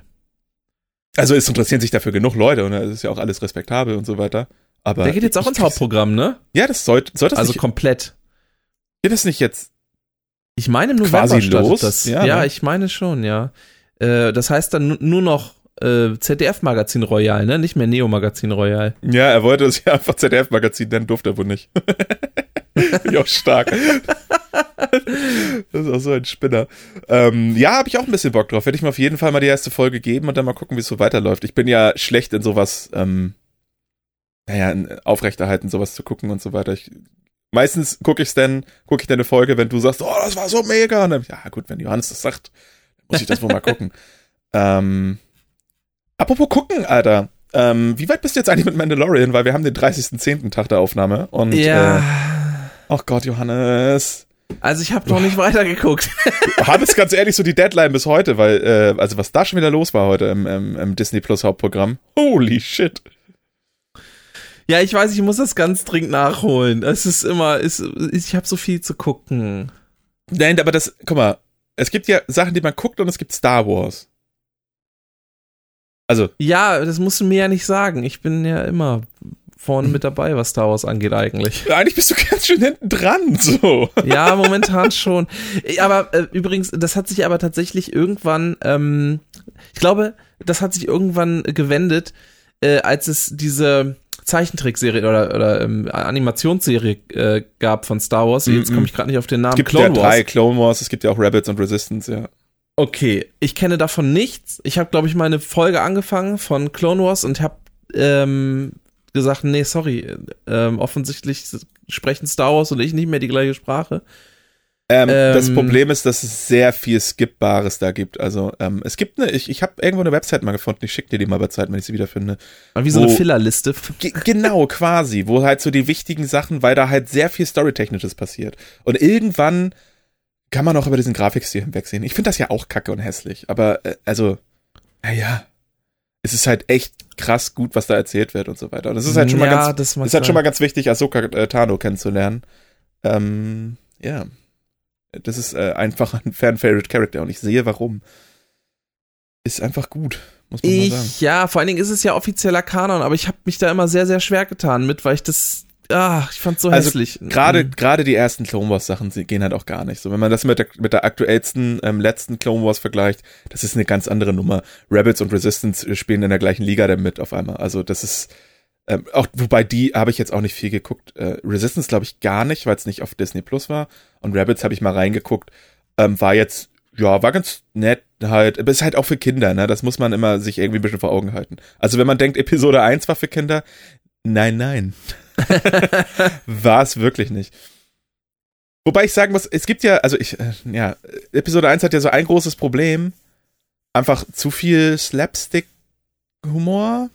Also es interessieren sich dafür genug Leute und es ist ja auch alles respektabel und so weiter. Aber Der geht jetzt auch ins Hauptprogramm, ne? Ja, das sollte, sollte das Also nicht, komplett. geht das nicht jetzt Ich meine November Quasi los? das. Ja, Ja, ne? ich meine schon, ja. Äh, das heißt dann nu- nur noch äh, ZDF-Magazin Royal, ne? Nicht mehr Neo-Magazin Royal. Ja, er wollte es ja einfach ZDF-Magazin, dann durfte er wohl nicht. Finde ich auch stark. das ist auch so ein Spinner. Ähm, ja, habe ich auch ein bisschen Bock drauf. Werde ich mir auf jeden Fall mal die erste Folge geben und dann mal gucken, wie es so weiterläuft. Ich bin ja schlecht in sowas, ähm, naja, in Aufrechterhalten, sowas zu gucken und so weiter. Ich, meistens gucke ich dann, gucke ich dann eine Folge, wenn du sagst, oh, das war so mega. Und dann, ja, gut, wenn Johannes das sagt, muss ich das wohl mal gucken. Ähm, apropos gucken, Alter. Ähm, wie weit bist du jetzt eigentlich mit Mandalorian? Weil wir haben den 30.10. Tag der Aufnahme. Und, ja. Äh, oh Gott, Johannes. also ich habe noch nicht weitergeguckt. Hannes, ganz ehrlich, so die Deadline bis heute, weil, äh, also was da schon wieder los war heute im, im, im Disney Plus Hauptprogramm. Holy shit. ja, ich weiß, ich muss das ganz dringend nachholen. Es ist immer, es, ich habe so viel zu gucken. Nein, aber das, guck mal, es gibt ja Sachen, die man guckt und es gibt Star Wars. Also, Ja, das musst du mir ja nicht sagen. Ich bin ja immer vorne mit dabei, was Star Wars angeht eigentlich. eigentlich bist du ganz schön hinten dran, so. Ja, momentan schon. Aber äh, übrigens, das hat sich aber tatsächlich irgendwann, ähm, ich glaube, das hat sich irgendwann gewendet, äh, als es diese Zeichentrickserie oder, oder ähm, Animationsserie äh, gab von Star Wars. Jetzt Mhm. komme ich gerade nicht auf den Namen. Es gibt Clone ja drei Wars. Clone Wars, es gibt ja auch Rabbits und Resistance, ja. Okay, ich kenne davon nichts. Ich habe, glaube ich, meine Folge angefangen von Clone Wars und habe ähm, gesagt, nee, sorry, ähm, offensichtlich sprechen Star Wars und ich nicht mehr die gleiche Sprache. Ähm, Ähm, das Problem ist, dass es sehr viel Skippbares da gibt. Also ähm, es gibt eine, ich, ich habe irgendwo eine Website mal gefunden, ich schicke dir die mal bei Zeit, wenn ich sie wiederfinde. Aber Wie so eine Fillerliste. Ge genau, quasi, wo halt so die wichtigen Sachen, weil da halt sehr viel Storytechnisches passiert. Und irgendwann kann man auch über diesen Grafikstil hinwegsehen. Ich finde das ja auch kacke und hässlich, aber äh, also, naja, es ist halt echt krass gut, was da erzählt wird und so weiter. Und es ist halt schon mal ja, ganz, das ist halt schon mal ganz wichtig, Ahsoka äh, Tano kennenzulernen. Ähm, ja. Das ist äh, einfach ein Fan-Favorite-Character und ich sehe warum. Ist einfach gut, muss man mal sagen. Ich, ja, vor allen Dingen ist es ja offizieller Kanon, aber ich habe mich da immer sehr, sehr schwer getan mit, weil ich das, ah, ich fand's so Also, hässlich. Gerade Mhm. gerade die ersten Clone Wars Sachen gehen halt auch gar nicht. So wenn man das mit der mit der aktuellsten ähm, letzten Clone Wars vergleicht, das ist eine ganz andere Nummer. Rebels und Resistance äh, spielen in der gleichen Liga damit auf einmal. Also das ist ähm, auch wobei die habe ich jetzt auch nicht viel geguckt. Äh, Resistance glaube ich gar nicht, weil es nicht auf Disney Plus war und Rebels habe ich mal reingeguckt. Ähm, war jetzt ja, war ganz nett halt, aber ist halt auch für Kinder, ne? Das muss man immer sich irgendwie ein bisschen vor Augen halten. Also wenn man denkt, Episode 1 war für Kinder, nein, nein. war es wirklich nicht. Wobei ich sagen muss, es gibt ja, also ich, äh, ja, Episode 1 hat ja so ein großes Problem. Einfach zu viel Slapstick-Humor.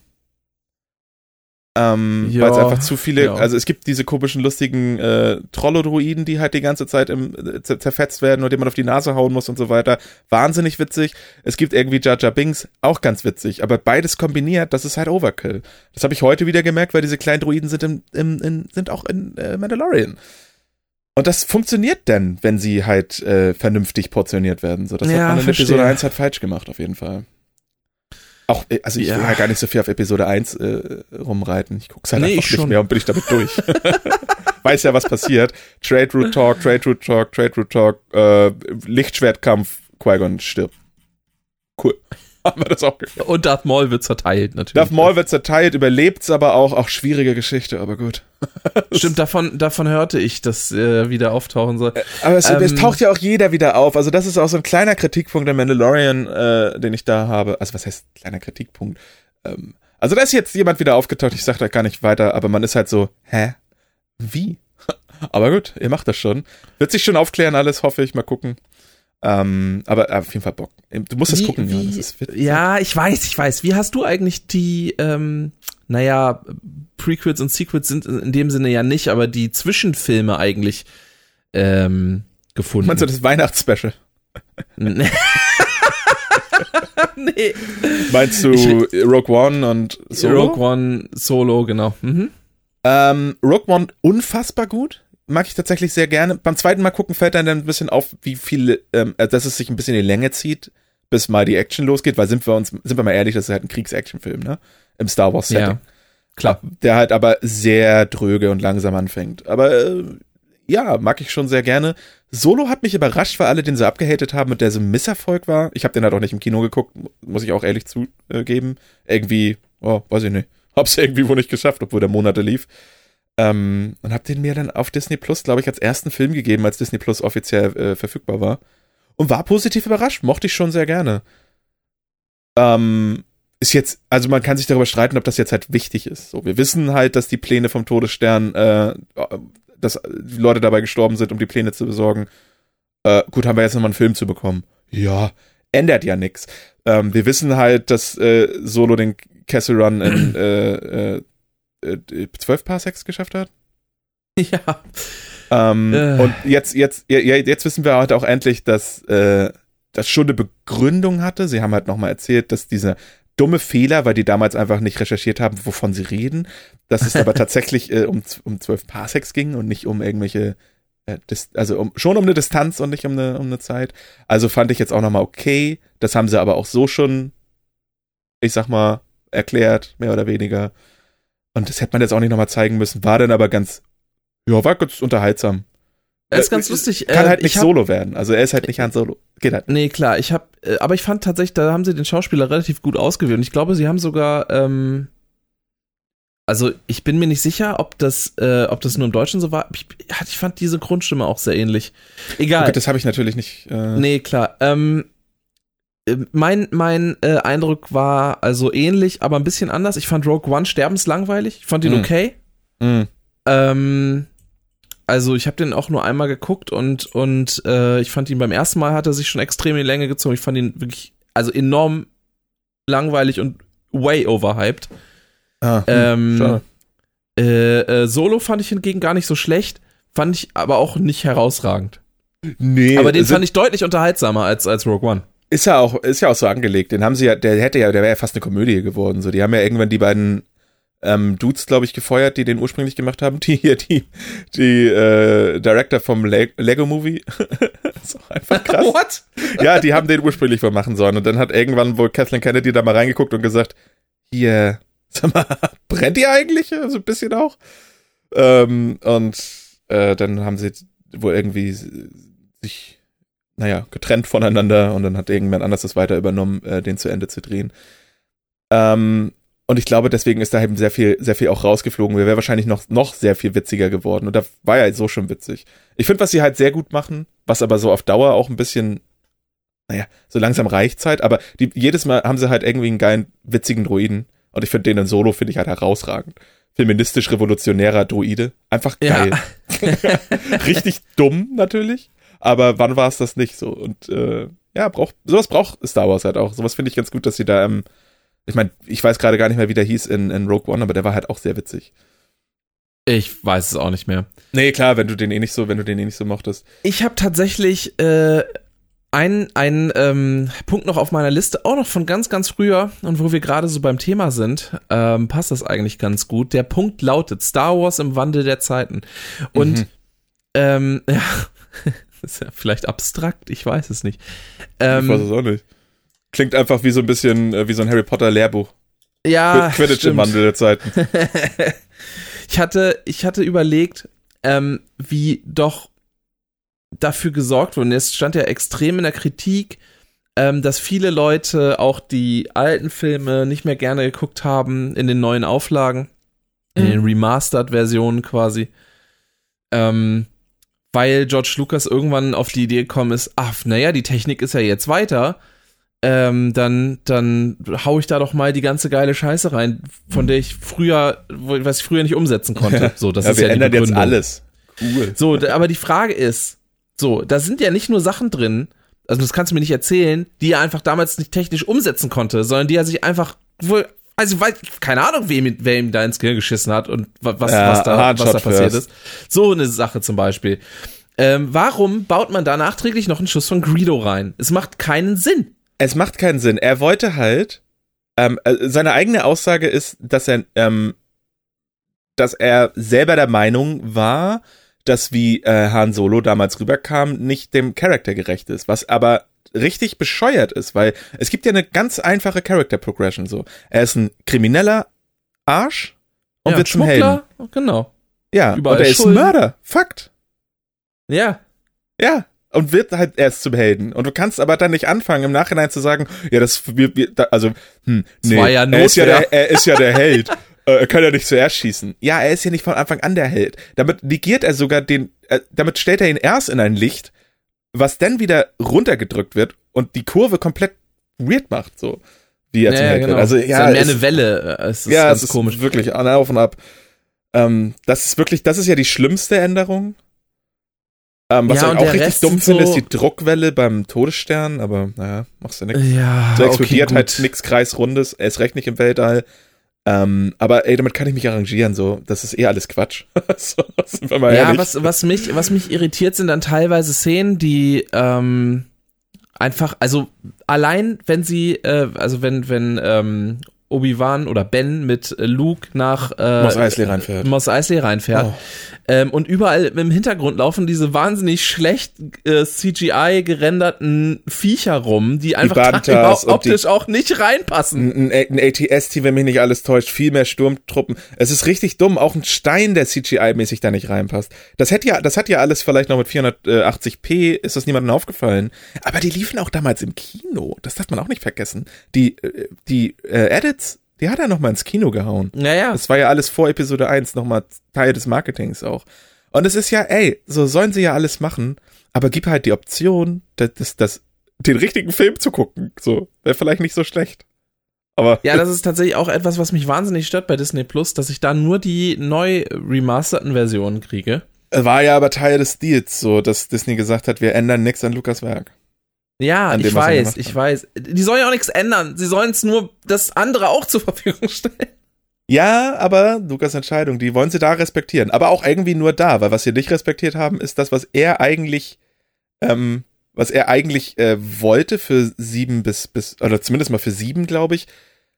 Ähm, Ja, weil es einfach zu viele, ja. also es gibt diese komischen, lustigen äh, Trollodruiden, die halt die ganze Zeit im, äh, zer- zerfetzt werden und denen man auf die Nase hauen muss und so weiter. Wahnsinnig witzig. Es gibt irgendwie Jar Jar Binks, auch ganz witzig. Aber beides kombiniert, das ist halt Overkill. Das habe ich heute wieder gemerkt, weil diese kleinen Druiden sind, im, im, in, sind auch in äh, Mandalorian. Und das funktioniert denn, wenn sie halt äh, vernünftig portioniert werden. So, das Ja, hat man in verstehe. Episode 1 halt falsch gemacht, auf jeden Fall. Auch, äh, also ich Ja. will ja gar nicht so viel auf Episode 1 äh, rumreiten. Ich guck's halt Nee, einfach ich nicht schon. mehr und bin ich damit durch. Weiß ja, was passiert. Trade Route Talk, Trade Route Talk, Trade Route Talk, äh, Lichtschwertkampf, Qui-Gon stirbt. Cool. Haben wir das auch geklärt. Und Darth Maul wird zerteilt, natürlich. Darth Maul wird zerteilt, überlebt's aber auch, auch schwierige Geschichte, aber gut. Stimmt, davon, davon hörte ich, dass äh, wieder auftauchen soll. Aber es, es Ähm, taucht ja auch jeder wieder auf. Also das ist auch so ein kleiner Kritikpunkt der Mandalorian, äh, den ich da habe. Also was heißt kleiner Kritikpunkt? Ähm, also da ist jetzt jemand wieder aufgetaucht. Ich sag da gar nicht weiter, aber man ist halt so, hä? Wie? aber gut, ihr macht das schon. Wird sich schon aufklären alles, hoffe ich. Mal gucken. Ähm, aber auf jeden Fall Bock. Du musst das Wie- gucken, wie-. Es wird- Ja, ich weiß, ich weiß. Wie hast du eigentlich die, ähm, naja, Prequels und Sequels sind in dem Sinne ja nicht, aber die Zwischenfilme eigentlich ähm, gefunden? Meinst du das Weihnachtsspecial? nee. nee. Meinst du Ich- Rogue One und so? Rogue One Solo, genau. Mhm. Ähm, Rogue One unfassbar gut. Mag ich tatsächlich sehr gerne. Beim zweiten Mal gucken fällt dann ein bisschen auf, wie viel, ähm, äh, dass es sich ein bisschen in die Länge zieht, bis mal die Action losgeht, weil sind wir uns, sind wir mal ehrlich, das ist halt ein Kriegs-Action-Film, ne? Im Star Wars Setting. Ja, klar. Der halt aber sehr dröge und langsam anfängt. Aber äh, ja, mag ich schon sehr gerne. Solo hat mich überrascht, weil alle den so abgehatet haben und der so ein Misserfolg war. Ich habe den halt auch nicht im Kino geguckt, muss ich auch ehrlich zugeben. Irgendwie, oh, weiß ich nicht. Hab's irgendwie wohl nicht geschafft, obwohl der Monate lief. Ähm, und hab den mir dann auf Disney Plus, glaube ich, als ersten Film gegeben, als Disney Plus offiziell äh, verfügbar war. Und war positiv überrascht, mochte ich schon sehr gerne. Ähm, ist jetzt, also man kann sich darüber streiten, ob das jetzt halt wichtig ist. So, wir wissen halt, dass die Pläne vom Todesstern, äh, dass die Leute dabei gestorben sind, um die Pläne zu besorgen. Äh, gut, haben wir jetzt nochmal einen Film zu bekommen. Ja, ändert ja nix. Ähm, wir wissen halt, dass äh, Solo den Castle Run in äh, äh, äh, 12 Parsecs geschafft hat. Ja. Ähm, Äh. Und jetzt, jetzt, ja, jetzt wissen wir halt auch endlich, dass äh, das schon eine Begründung hatte. Sie haben halt nochmal erzählt, dass dieser dumme Fehler, weil die damals einfach nicht recherchiert haben, wovon sie reden, dass es aber tatsächlich äh, um, um 12 Parsecs ging und nicht um irgendwelche, äh, also um, schon um eine Distanz und nicht um eine, um eine Zeit. Also fand ich jetzt auch nochmal okay. Das haben sie aber auch so schon, ich sag mal, erklärt, mehr oder weniger. Und das hätte man jetzt auch nicht nochmal zeigen müssen. War dann aber ganz, ja, war ganz unterhaltsam. Er ist Äh, ganz lustig. Kann äh, halt nicht ich hab- Solo werden. Also er ist halt nicht Han Solo. Geht halt. Nee, klar, ich habe, äh, aber ich fand tatsächlich, da haben sie den Schauspieler relativ gut ausgewählt. Und ich glaube, sie haben sogar, ähm, also ich bin mir nicht sicher, ob das, äh, ob das nur im Deutschen so war. Ich, ich fand diese Grundstimme auch sehr ähnlich. Egal. Okay, das habe ich natürlich nicht. Äh, Nee, klar. Ähm, äh, mein mein äh, Eindruck war also ähnlich, aber ein bisschen anders. Ich fand Rogue One sterbenslangweilig. Ich fand ihn Mhm. okay. mh. Ähm, also ich habe den auch nur einmal geguckt und und äh, ich fand ihn beim ersten Mal hat er sich schon extrem in die Länge gezogen. Ich fand ihn wirklich also enorm langweilig und way overhyped. Ah, hm, Ähm. Äh, äh, Solo fand ich hingegen gar nicht so schlecht, fand ich aber auch nicht herausragend. Nee, aber den fand ich deutlich unterhaltsamer als als Rogue One. Ist ja auch ist ja auch so angelegt. Den haben sie ja, der hätte ja, der wäre ja fast eine Komödie geworden. So, die haben ja irgendwann die beiden ähm, Dudes, glaube ich, gefeuert, die den ursprünglich gemacht haben. Die hier, die die äh, Director vom Le Lego Movie. ist auch einfach krass. What? ja, die haben den ursprünglich wohl machen sollen. Und dann hat irgendwann wohl Kathleen Kennedy da mal reingeguckt und gesagt, hier, sag mal, brennt ihr eigentlich? So ein bisschen auch. Ähm, und äh, dann haben sie wohl irgendwie sich, naja, getrennt voneinander und dann hat irgendjemand anders das weiter übernommen, äh, den zu Ende zu drehen. Ähm, und ich glaube, deswegen ist da eben sehr viel, sehr viel auch rausgeflogen. Wir wäre wahrscheinlich noch, noch sehr viel witziger geworden. Und da war ja so schon witzig. Ich finde, was sie halt sehr gut machen, was aber so auf Dauer auch ein bisschen, naja, so langsam reicht's halt, aber die, jedes Mal haben sie halt irgendwie einen geilen, witzigen Druiden. Und ich finde den in Solo, finde ich halt herausragend. Feministisch-revolutionärer Druide. Einfach Ja. geil. Richtig dumm, natürlich. Aber wann war es das nicht so? Und äh, ja, braucht, sowas braucht Star Wars halt auch. Sowas finde ich ganz gut, dass sie da ähm, Ich meine, ich weiß gerade gar nicht mehr, wie der hieß in, in Rogue One, aber der war halt auch sehr witzig. Ich weiß es auch nicht mehr. Nee, klar, wenn du den eh nicht so, wenn du den eh nicht so mochtest. Ich habe tatsächlich äh, einen, einen ähm, Punkt noch auf meiner Liste, auch noch von ganz, ganz früher und wo wir gerade so beim Thema sind, ähm, passt das eigentlich ganz gut. Der Punkt lautet Star Wars im Wandel der Zeiten. Und Mhm. ähm, ja, ist ja vielleicht abstrakt, ich weiß es nicht. ich weiß Ähm, es auch nicht. Klingt einfach wie so ein bisschen, äh, wie so ein Harry Potter Lehrbuch. ja, Quidditch im. Wandel der Zeiten. ich hatte, ich hatte überlegt, ähm, wie doch dafür gesorgt wurde. Es stand ja extrem in der Kritik, ähm, dass viele Leute auch die alten Filme nicht mehr gerne geguckt haben in den neuen Auflagen, in Mhm. den Remastered-Versionen quasi. Ähm, weil George Lucas irgendwann auf die Idee gekommen ist, ach, naja, die Technik ist ja jetzt weiter. Ähm, dann, dann hau ich da doch mal die ganze geile Scheiße rein, von der ich früher, was ich früher nicht umsetzen konnte. So, das ja, ist wir ja ändern jetzt alles. Cool. So, aber die Frage ist, so, da sind ja nicht nur Sachen drin, also das kannst du mir nicht erzählen, die er einfach damals nicht technisch umsetzen konnte, sondern die er sich einfach wohl, also weiß, keine Ahnung, wem, wer ihm da ins Gehirn geschissen hat und wa- was, Ja, was da, was da passiert first. ist. So eine Sache zum Beispiel. Ähm, warum baut man da nachträglich noch einen Schuss von Greedo rein? Es macht keinen Sinn. Es macht keinen Sinn. Er wollte halt, ähm, äh, seine eigene Aussage ist, dass er, ähm, dass er selber der Meinung war, dass wie äh, Han Solo damals rüberkam, nicht dem Charakter gerecht ist, was aber richtig bescheuert ist, weil es gibt ja eine ganz einfache Character Progression so. Er ist ein krimineller Arsch und ja, wird zum Helden. Genau. Ja, Überall und er ist Schulden. Mörder. Fakt. Ja. Ja. Und wird halt erst zum Helden. Und du kannst aber dann nicht anfangen, im Nachhinein zu sagen, ja, das, wir, wir, also, hm, nee, war ja er ist ja der, er ist ja der Held. Äh, Er kann ja nicht zuerst schießen. Ja, er ist ja nicht von Anfang an der Held. Damit negiert er sogar den, äh, damit stellt er ihn erst in ein Licht, was dann wieder runtergedrückt wird und die Kurve komplett weird macht, so, wie er zum ja, Held genau. wird. Also, Ist ja, mehr es- eine Welle. äh, Es ist ja, ganz es ist komisch. wirklich an auf und ab. Ähm, das ist wirklich, das ist ja die schlimmste Änderung. Ähm, was Ja, ich auch richtig Rest dumm finde, so- ist die Druckwelle beim Todesstern, aber naja, machst du nichts. Ja, So explodiert okay, halt nix kreisrundes, erst recht nicht im Weltall. Ähm, aber ey, damit kann ich mich arrangieren, so. Das ist eh alles Quatsch. so, Ja, ehrlich. was, was, mich, was mich irritiert, sind dann teilweise Szenen, die ähm, einfach, also allein wenn sie, äh, also wenn, wenn ähm, Obi-Wan oder Ben mit äh, Luke nach äh, Mos Eisley reinfährt. Mos Eisley reinfährt. Oh. Ähm, und überall im Hintergrund laufen diese wahnsinnig schlecht äh, CGI gerenderten Viecher rum, die einfach die- optisch auch nicht reinpassen. Ein, ein, ATS-Team, wenn mich nicht alles täuscht, viel mehr Sturmtruppen. Es ist richtig dumm, auch ein Stein, der CGI-mäßig da nicht reinpasst. Das hätte ja, das hat ja alles vielleicht noch mit 480p, ist das niemandem aufgefallen. Aber die liefen auch damals im Kino. Das darf man auch nicht vergessen. Die, äh, die äh, Edits, die hat er noch mal ins Kino gehauen. Naja, Das war ja alles vor Episode 1 nochmal Teil des Marketings auch. Und es ist ja, ey, so sollen sie ja alles machen, aber gib halt die Option, das, das, das, den richtigen Film zu gucken. So, wäre vielleicht nicht so schlecht. Aber Ja, das ist tatsächlich auch etwas, was mich wahnsinnig stört bei Disney Plus, dass ich da nur die neu remasterten Versionen kriege. war ja aber Teil des Deals, so, dass Disney gesagt hat, wir ändern nichts an Lukas Werk. Ja, ich weiß, ich weiß. Die sollen ja auch nichts ändern. Sie sollen es nur das andere auch zur Verfügung stellen. Ja, aber Lukas Entscheidung, die wollen sie da respektieren. Aber auch irgendwie nur da, weil was sie nicht respektiert haben, ist das, was er eigentlich, ähm, was er eigentlich äh, wollte für sieben bis, bis, oder zumindest mal für sieben, glaube ich.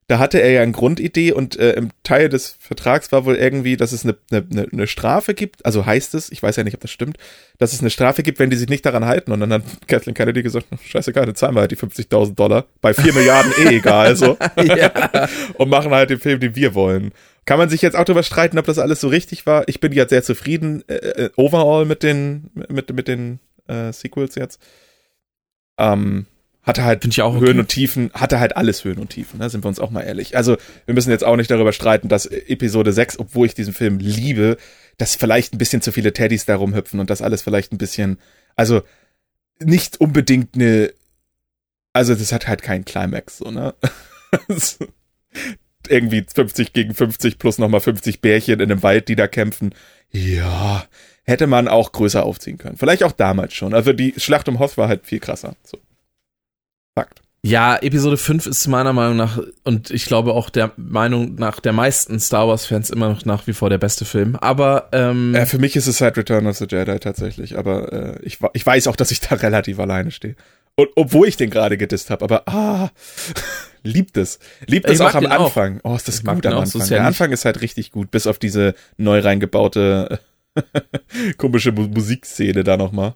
Da hatte er ja eine Grundidee und äh, im Teil des Vertrags war wohl irgendwie, dass es eine, eine, eine- Strafe gibt, also heißt es, ich weiß ja nicht, ob das stimmt, dass es eine Strafe gibt, wenn die sich nicht daran halten. Und dann hat Kathleen Kennedy gesagt, scheißegal, dann zahlen wir halt die 50.000 Dollar. Bei 4 Milliarden eh egal, so. ja. und machen halt den Film, den wir wollen. Kann man sich jetzt auch darüber streiten, ob das alles so richtig war. Ich bin jetzt sehr zufrieden äh, äh, overall mit den mit mit den äh, Sequels jetzt. Ähm, hatte halt Finde ich auch Höhen okay. und Tiefen, hatte halt alles Höhen und Tiefen, ne? sind wir uns auch mal ehrlich. Also, wir müssen jetzt auch nicht darüber streiten, dass Episode 6, obwohl ich diesen Film liebe, dass vielleicht ein bisschen zu viele Teddys da rumhüpfen und das alles vielleicht ein bisschen, also nicht unbedingt eine, also das hat halt keinen Climax, so, ne? Irgendwie 50 gegen 50 plus nochmal 50 Bärchen in einem Wald, die da kämpfen. Ja, hätte man auch größer aufziehen können. Vielleicht auch damals schon. Also die Schlacht um Hoth war halt viel krasser. So. Fakt. Ja, Episode 5 ist meiner Meinung nach und ich glaube auch der Meinung nach der meisten Star Wars-Fans immer noch nach wie vor der beste Film. Aber ähm, Ja, für mich ist es halt Return of the Jedi tatsächlich, aber äh, ich, ich weiß auch, dass ich da relativ alleine stehe. Und obwohl ich den gerade gedisst habe, aber ah, liebt es. Liebt es auch am den auch. Anfang. Oh, ist das Ich mag gut am auch, Anfang. so ja Der Anfang ist halt richtig gut, bis auf diese neu reingebaute komische Mu Musikszene da nochmal.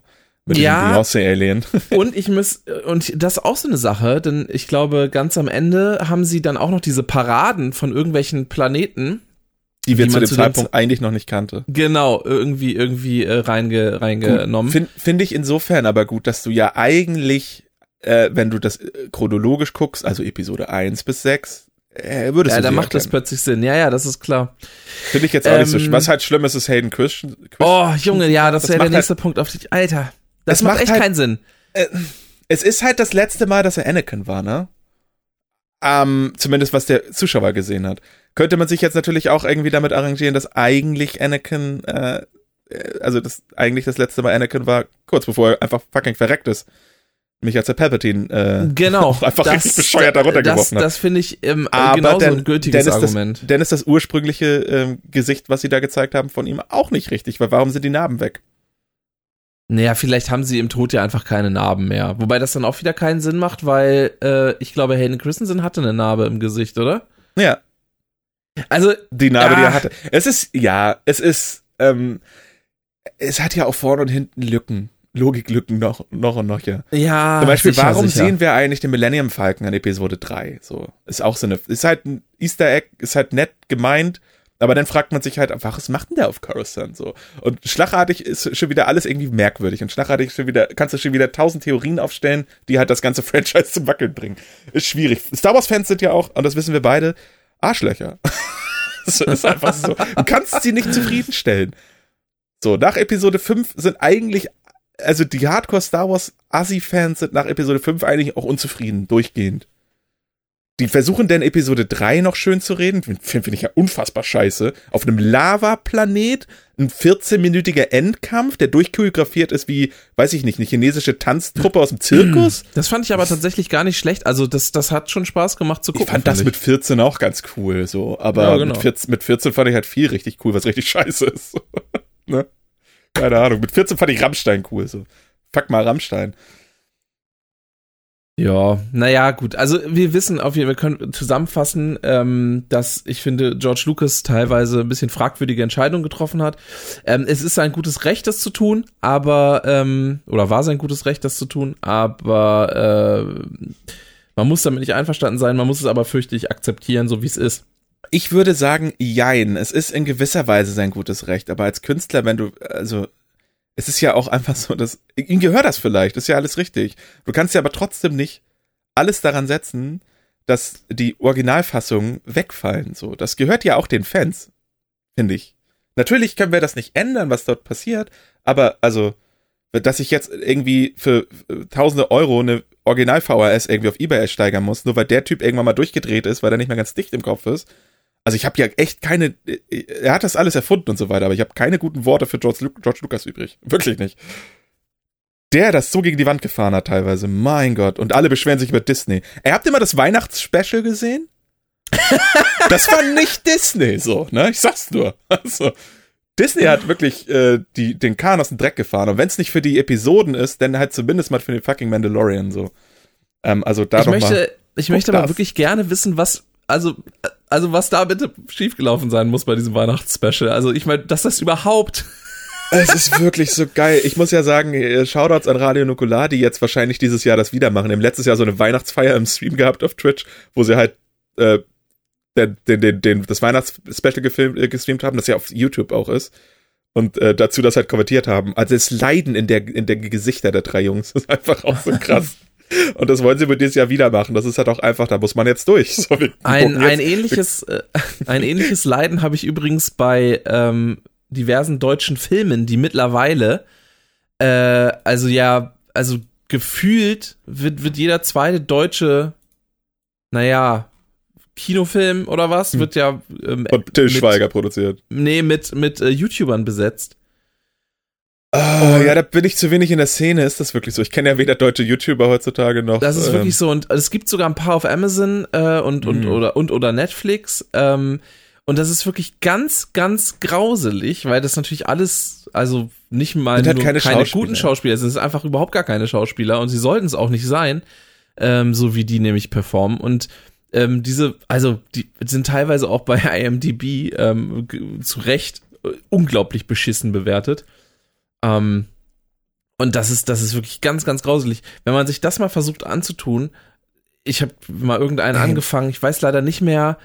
Mit Ja. dem Beyoncé-Alien. Und ich muss, und das ist auch so eine Sache, denn ich glaube, ganz am Ende haben sie dann auch noch diese Paraden von irgendwelchen Planeten, Die wir Die zu dem zu dem Zeitpunkt eigentlich noch nicht kannte. genau, irgendwie, irgendwie äh, reinge, reingenommen. Finde find ich insofern aber gut, dass du ja eigentlich, äh, wenn du das äh, chronologisch guckst, also Episode 1 bis 6, äh, würdest ja, dann macht das erkennen. plötzlich Sinn. Ja, ja, das ist klar. Finde ich jetzt auch nicht so Ähm, schlimm. Was halt schlimm ist, ist Hayden Christian. Christian Oh, Junge, ja, das, Das wäre der macht nächste Punkt auf dich. Alter, das Es macht, macht echt halt- keinen Sinn. Es ist halt das letzte Mal, dass er Anakin war, ne? Ähm, zumindest was der Zuschauer gesehen hat. Könnte man sich jetzt natürlich auch irgendwie damit arrangieren, dass eigentlich Anakin, äh, äh, also das eigentlich das letzte Mal Anakin war, kurz bevor er einfach fucking verreckt ist. Mich als der Palpatine, äh, Genau. einfach richtig bescheuert da runtergeworfen das, hat. Das finde ich ähm, Aber genauso dann- ein gültiges dann ist das- Argument. Denn ist das ursprüngliche ähm, Gesicht, was sie da gezeigt haben, von ihm auch nicht richtig, weil warum sind die Narben weg? Naja, vielleicht haben sie im Tod ja einfach keine Narben mehr. Wobei das dann auch wieder keinen Sinn macht, weil äh, ich glaube, Hayden Christensen hatte eine Narbe im Gesicht, oder? Ja, Also, die Narbe, die Ah. er hatte. Es ist, ja, es ist, ähm, es hat ja auch vorne und hinten Lücken. Logiklücken noch, noch und noch, ja. ja. Zum Beispiel, sicher, warum sicher. sehen wir eigentlich den Millennium Falcon in Episode 3? So, ist auch so eine, ist halt ein Easter Egg, ist halt nett gemeint, aber dann fragt man sich halt, was macht denn der auf Coruscant so? Und schlagartig ist schon wieder alles irgendwie merkwürdig und schlagartig schon wieder, kannst du schon wieder tausend Theorien aufstellen, die halt das ganze Franchise zum Wackeln bringen. Ist schwierig. Star Wars Fans sind ja auch, und das wissen wir beide, Arschlöcher. Das ist einfach so. Du kannst sie nicht zufriedenstellen. So, nach Episode 5 sind eigentlich, also die Hardcore Star Wars Assi-Fans sind nach Episode 5 eigentlich auch unzufrieden, durchgehend. Die versuchen denn Episode 3 noch schön zu reden, finde find ich ja unfassbar scheiße. Auf einem Lava-Planet, ein 14-minütiger Endkampf, der durchchoreografiert ist wie, weiß ich nicht, eine chinesische Tanztruppe aus dem Zirkus. Das fand ich aber tatsächlich gar nicht schlecht. Also, das, das hat schon Spaß gemacht zu gucken. Ich fand das mit 14 auch ganz cool, so. Aber Ja, genau. mit, 14, mit 14 fand ich halt viel richtig cool, was richtig scheiße ist. ne? Keine Ahnung. Mit 14 fand ich Rammstein cool, so. Fuck mal Rammstein. Ja, naja, gut. Also wir wissen auf jeden Fall, wir können zusammenfassen, ähm, dass ich finde, George Lucas teilweise ein bisschen fragwürdige Entscheidungen getroffen hat. Ähm, es ist sein gutes Recht, das zu tun, aber, ähm, oder war sein gutes Recht, das zu tun, aber äh, man muss damit nicht einverstanden sein, man muss es aber fürchterlich akzeptieren, so wie es ist. Ich würde sagen, jein. Es ist in gewisser Weise sein gutes Recht, aber als Künstler, wenn du, also, es ist ja auch einfach so, dass, ihm gehört das vielleicht, ist ja alles richtig. Du kannst ja aber trotzdem nicht alles daran setzen, dass die Originalfassungen wegfallen, so. Das gehört ja auch den Fans, finde ich. Natürlich können wir das nicht ändern, was dort passiert, aber, also, dass ich jetzt irgendwie für äh, tausende Euro eine Original-VHS irgendwie auf Ebay steigern muss, nur weil der Typ irgendwann mal durchgedreht ist, weil er nicht mehr ganz dicht im Kopf ist. Also ich habe ja echt keine, er hat das alles erfunden und so weiter, aber ich habe keine guten Worte für George, Lu George Lucas übrig. Wirklich nicht. Der das so gegen die Wand gefahren hat teilweise, mein Gott. Und alle beschweren sich über Disney. Ey, habt ihr mal das Weihnachtsspecial gesehen? das war nicht Disney so, ne? Ich sag's nur. Also, Disney hat wirklich äh, die, den Kahn aus dem Dreck gefahren. Und wenn es nicht für die Episoden ist, dann halt zumindest mal für den fucking Mandalorian so. Ähm, also da ich mal. möchte, ich möchte aber wirklich gerne wissen, was, also, also was da bitte schiefgelaufen sein muss bei diesem Weihnachtsspecial. Also ich meine, dass das überhaupt Es ist wirklich so geil. Ich muss ja sagen, äh, Shoutouts an Radio Nukular, die jetzt wahrscheinlich dieses Jahr das wieder machen. Im letztes Jahr so eine Weihnachtsfeier im Stream gehabt auf Twitch, wo sie halt äh, den, den, den, den, das Weihnachtsspecial gefilmt, äh, gestreamt haben, das ja auf YouTube auch ist. Und äh, dazu das halt kommentiert haben. Also das Leiden in der, in der Gesichter der drei Jungs ist einfach auch so krass. Und das wollen sie mit dieses Jahr wieder machen. Das ist halt auch einfach, da muss man jetzt durch. So, Ein, jetzt- ein ähnliches, äh, ein ähnliches Leiden habe ich übrigens bei ähm, diversen deutschen Filmen, die mittlerweile, äh, also ja, also gefühlt wird, wird jeder zweite deutsche, naja, Kinofilm oder was, Hm. wird ja ähm, Von Till mit- Schweiger produziert. nee, mit, mit äh, YouTubern besetzt. Oh, ja, da bin ich zu wenig in der Szene, ist das wirklich so? Ich kenne ja weder deutsche YouTuber heutzutage noch. Das ist ähm, wirklich so. Und es gibt sogar ein paar auf Amazon äh, und, und, mhm. oder, und oder Netflix. Ähm, und das ist wirklich ganz, ganz grauselig, weil das natürlich alles, also nicht mal halt keine, keine guten Schauspieler sind. Es sind einfach überhaupt gar keine Schauspieler und sie sollten es auch nicht sein, ähm, so wie die nämlich performen. Und ähm, diese, also die sind teilweise auch bei IMDb ähm, zu Recht äh, unglaublich beschissen bewertet. Ähm, und das ist, das ist wirklich ganz, ganz grauselig. Wenn man sich das mal versucht anzutun, ich habe mal irgendeinen Nein. angefangen, ich weiß leider nicht mehr.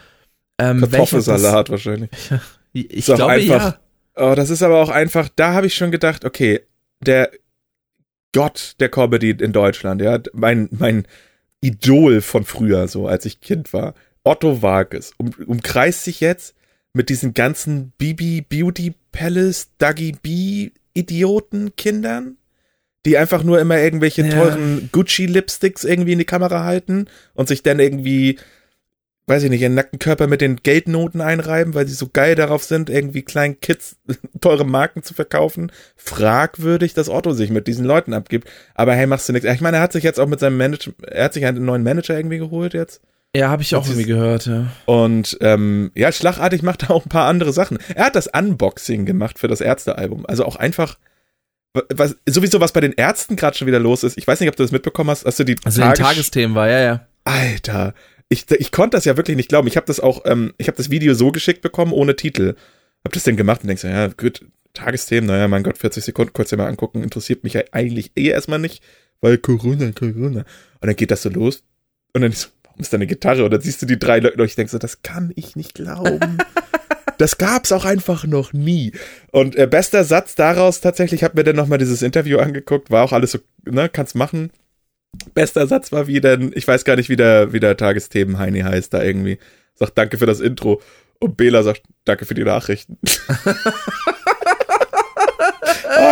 Ähm, Kartoffelsalat wahrscheinlich. ich ich glaube einfach, ja. Oh, das ist aber auch einfach, da habe ich schon gedacht, okay, der Gott der Comedy in Deutschland, ja, mein, mein Idol von früher, so als ich Kind war, Otto Wages, um, umkreist sich jetzt mit diesen ganzen Bibi Beauty Palace, Dagi B Idiotenkindern, die einfach nur immer irgendwelche ja. teuren Gucci-Lipsticks irgendwie in die Kamera halten und sich dann irgendwie, weiß ich nicht, ihren nackten Körper mit den Geldnoten einreiben, weil sie so geil darauf sind, irgendwie kleinen Kids teure Marken zu verkaufen. Fragwürdig, dass Otto sich mit diesen Leuten abgibt. Aber hey, machst du nichts. Ich meine, er hat sich jetzt auch mit seinem Manager, er hat sich einen neuen Manager irgendwie geholt jetzt. Ja, habe ich auch irgendwie gehört, ja. Und ähm, ja, schlagartig macht er auch ein paar andere Sachen. Er hat das Unboxing gemacht für das Ärztealbum. Also auch einfach, was, sowieso was bei den Ärzten gerade schon wieder los ist. Ich weiß nicht, ob du das mitbekommen hast. Hast du die also Tages Tagesthemen war, ja, ja. Alter, ich, ich konnte das ja wirklich nicht glauben. Ich habe das auch, ähm, ich habe das Video so geschickt bekommen ohne Titel. Hab das denn gemacht und denkst, ja, gut, Tagesthemen, naja, mein Gott, 40 Sekunden, kurz dir mal angucken, interessiert mich ja eigentlich eh erstmal nicht, weil Corona, Corona. Und dann geht das so los und dann ist so, ist da eine Gitarre und dann siehst du die drei Leute und ich denke so, das kann ich nicht glauben. das gab's auch einfach noch nie. Und äh, bester Satz daraus tatsächlich, ich habe mir dann nochmal dieses Interview angeguckt, war auch alles so, ne, kannst machen. Bester Satz war wie denn, ich weiß gar nicht, wie der, wie der Tagesthemen Heini heißt da irgendwie. Sagt danke für das Intro. Und Bela sagt danke für die Nachrichten.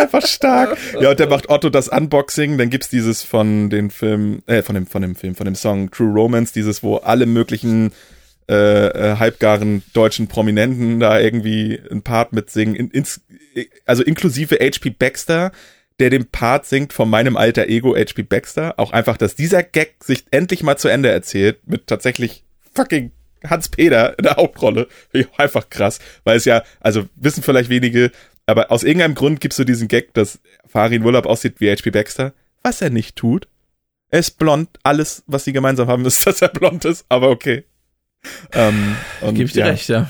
einfach stark. Ja, und der macht Otto das Unboxing. Dann gibt's dieses von den Film, äh, von dem, von dem Film, von dem Song True Romance, dieses, wo alle möglichen äh, äh, halbgaren deutschen Prominenten da irgendwie ein Part mitsingen. In, ins, also inklusive HP Baxter, der den Part singt von meinem alter Ego HP Baxter. Auch einfach, dass dieser Gag sich endlich mal zu Ende erzählt mit tatsächlich fucking Hans Peter in der Hauptrolle. Einfach krass, weil es ja, also wissen vielleicht wenige, aber aus irgendeinem Grund gibst du diesen Gag, dass Farin Urlaub aussieht wie HP Baxter, was er nicht tut. Er ist blond. Alles, was sie gemeinsam haben, ist, dass er blond ist, aber okay. Ähm, und, Gib ich dir ja. recht, ja.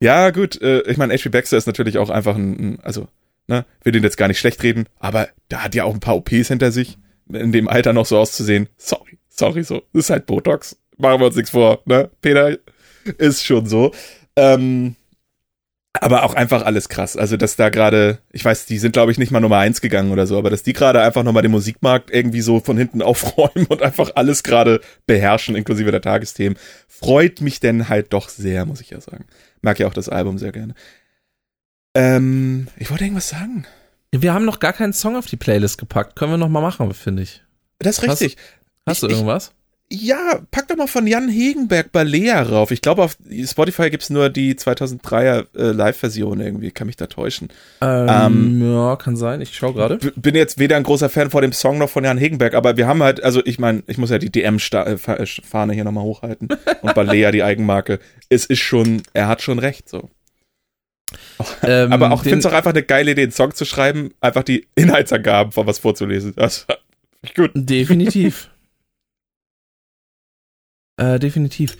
Ja, gut. Äh, ich meine, HP Baxter ist natürlich auch einfach ein, ein, also, ne, will den jetzt gar nicht schlecht reden, aber da hat ja auch ein paar OPs hinter sich, in dem Alter noch so auszusehen. Sorry, sorry, so. Das ist halt Botox. Machen wir uns nichts vor, ne? Peter ist schon so. Ähm, aber auch einfach alles krass. Also, dass da gerade, ich weiß, die sind, glaube ich, nicht mal Nummer eins gegangen oder so, aber dass die gerade einfach nochmal den Musikmarkt irgendwie so von hinten aufräumen und einfach alles gerade beherrschen, inklusive der Tagesthemen, freut mich denn halt doch sehr, muss ich ja sagen. Mag ja auch das Album sehr gerne. Ähm, ich wollte irgendwas sagen. Wir haben noch gar keinen Song auf die Playlist gepackt. Können wir noch mal machen, finde ich. Das ist richtig. Hast, hast ich, du irgendwas? Ja, pack doch mal von Jan Hegenberg Balea rauf. Ich glaube, auf Spotify gibt's nur die 2003er äh, Live-Version irgendwie. Kann mich da täuschen. Ähm, ähm, ja, kann sein. Ich schau gerade. Bin jetzt weder ein großer Fan von dem Song noch von Jan Hegenberg, aber wir haben halt, also ich meine, ich muss ja die DM-Fahne hier nochmal hochhalten. Und Balea, die Eigenmarke. Es ist schon, er hat schon recht, so. Ähm, aber auch, ich finde es auch einfach eine geile Idee, einen Song zu schreiben, einfach die Inhaltsangaben von was vorzulesen. Das gut. Definitiv. Äh, definitiv.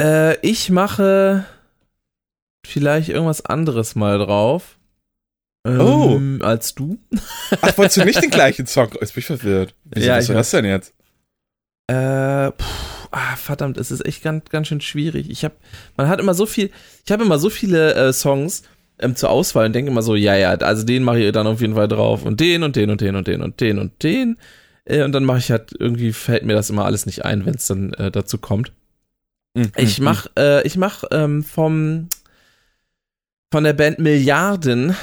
Äh, ich mache vielleicht irgendwas anderes mal drauf. Ähm, oh. Als du. Ach, wolltest du nicht den gleichen Song? Jetzt bin ich verwirrt. Wieso ja, was das denn jetzt? Äh, pff, ah, verdammt, es ist echt ganz, ganz schön schwierig. Ich habe, man hat immer so viel, ich habe immer so viele äh, Songs ähm, zur Auswahl und denke immer so, ja, ja, also den mache ich dann auf jeden Fall drauf und den und den und den und den und den und den. Äh, und dann mache ich halt, irgendwie fällt mir das immer alles nicht ein, wenn es dann äh, dazu kommt. Mhm. Ich mach, äh, ich mach ähm, vom von der Band Milliarden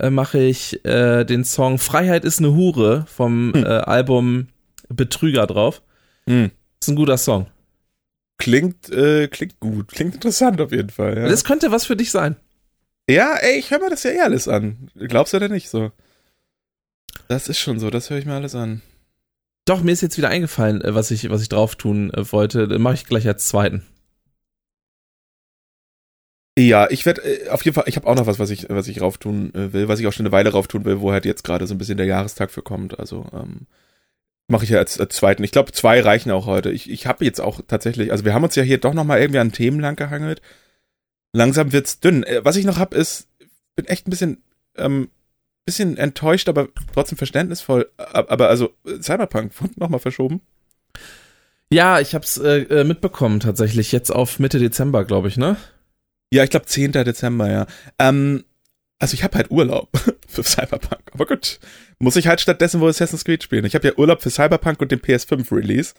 äh, mache ich äh, den Song Freiheit ist eine Hure vom mhm. Album Betrüger drauf. Mhm. Ist ein guter Song. Klingt, äh, klingt gut, klingt interessant auf jeden Fall. Ja. Das könnte was für dich sein. Ja, ey, ich höre mir das ja eh alles an. Glaubst du denn nicht so? Das ist schon so, das höre ich mir alles an. Doch, mir ist jetzt wieder eingefallen, äh, was ich, was ich drauf tun äh, wollte. Den mache ich gleich als zweiten. Ja, ich werde äh, auf jeden Fall, ich habe auch noch was, was ich, was ich rauftun äh, will, was ich auch schon eine Weile rauftun will, wo halt jetzt gerade so ein bisschen der Jahrestag für kommt. Also ähm, mache ich ja als, als zweiten. Ich glaube, zwei reichen auch heute. Ich, ich habe jetzt auch tatsächlich, also wir haben uns ja hier doch noch mal irgendwie an Themen lang gehangelt. Langsam wird's dünn. Äh, was ich noch hab, ist, bin echt ein bisschen, ähm, bisschen enttäuscht, aber trotzdem verständnisvoll. Aber also Cyberpunk wurde noch mal verschoben. Ja, ich hab's äh, äh, mitbekommen tatsächlich. Jetzt auf Mitte Dezember, glaube ich, ne? Ja, ich glaube 10. Dezember, ja. Ähm, also ich habe halt Urlaub für Cyberpunk. Aber gut, muss ich halt stattdessen wohl Assassin's Creed spielen. Ich habe ja Urlaub für Cyberpunk und den PS5 Release.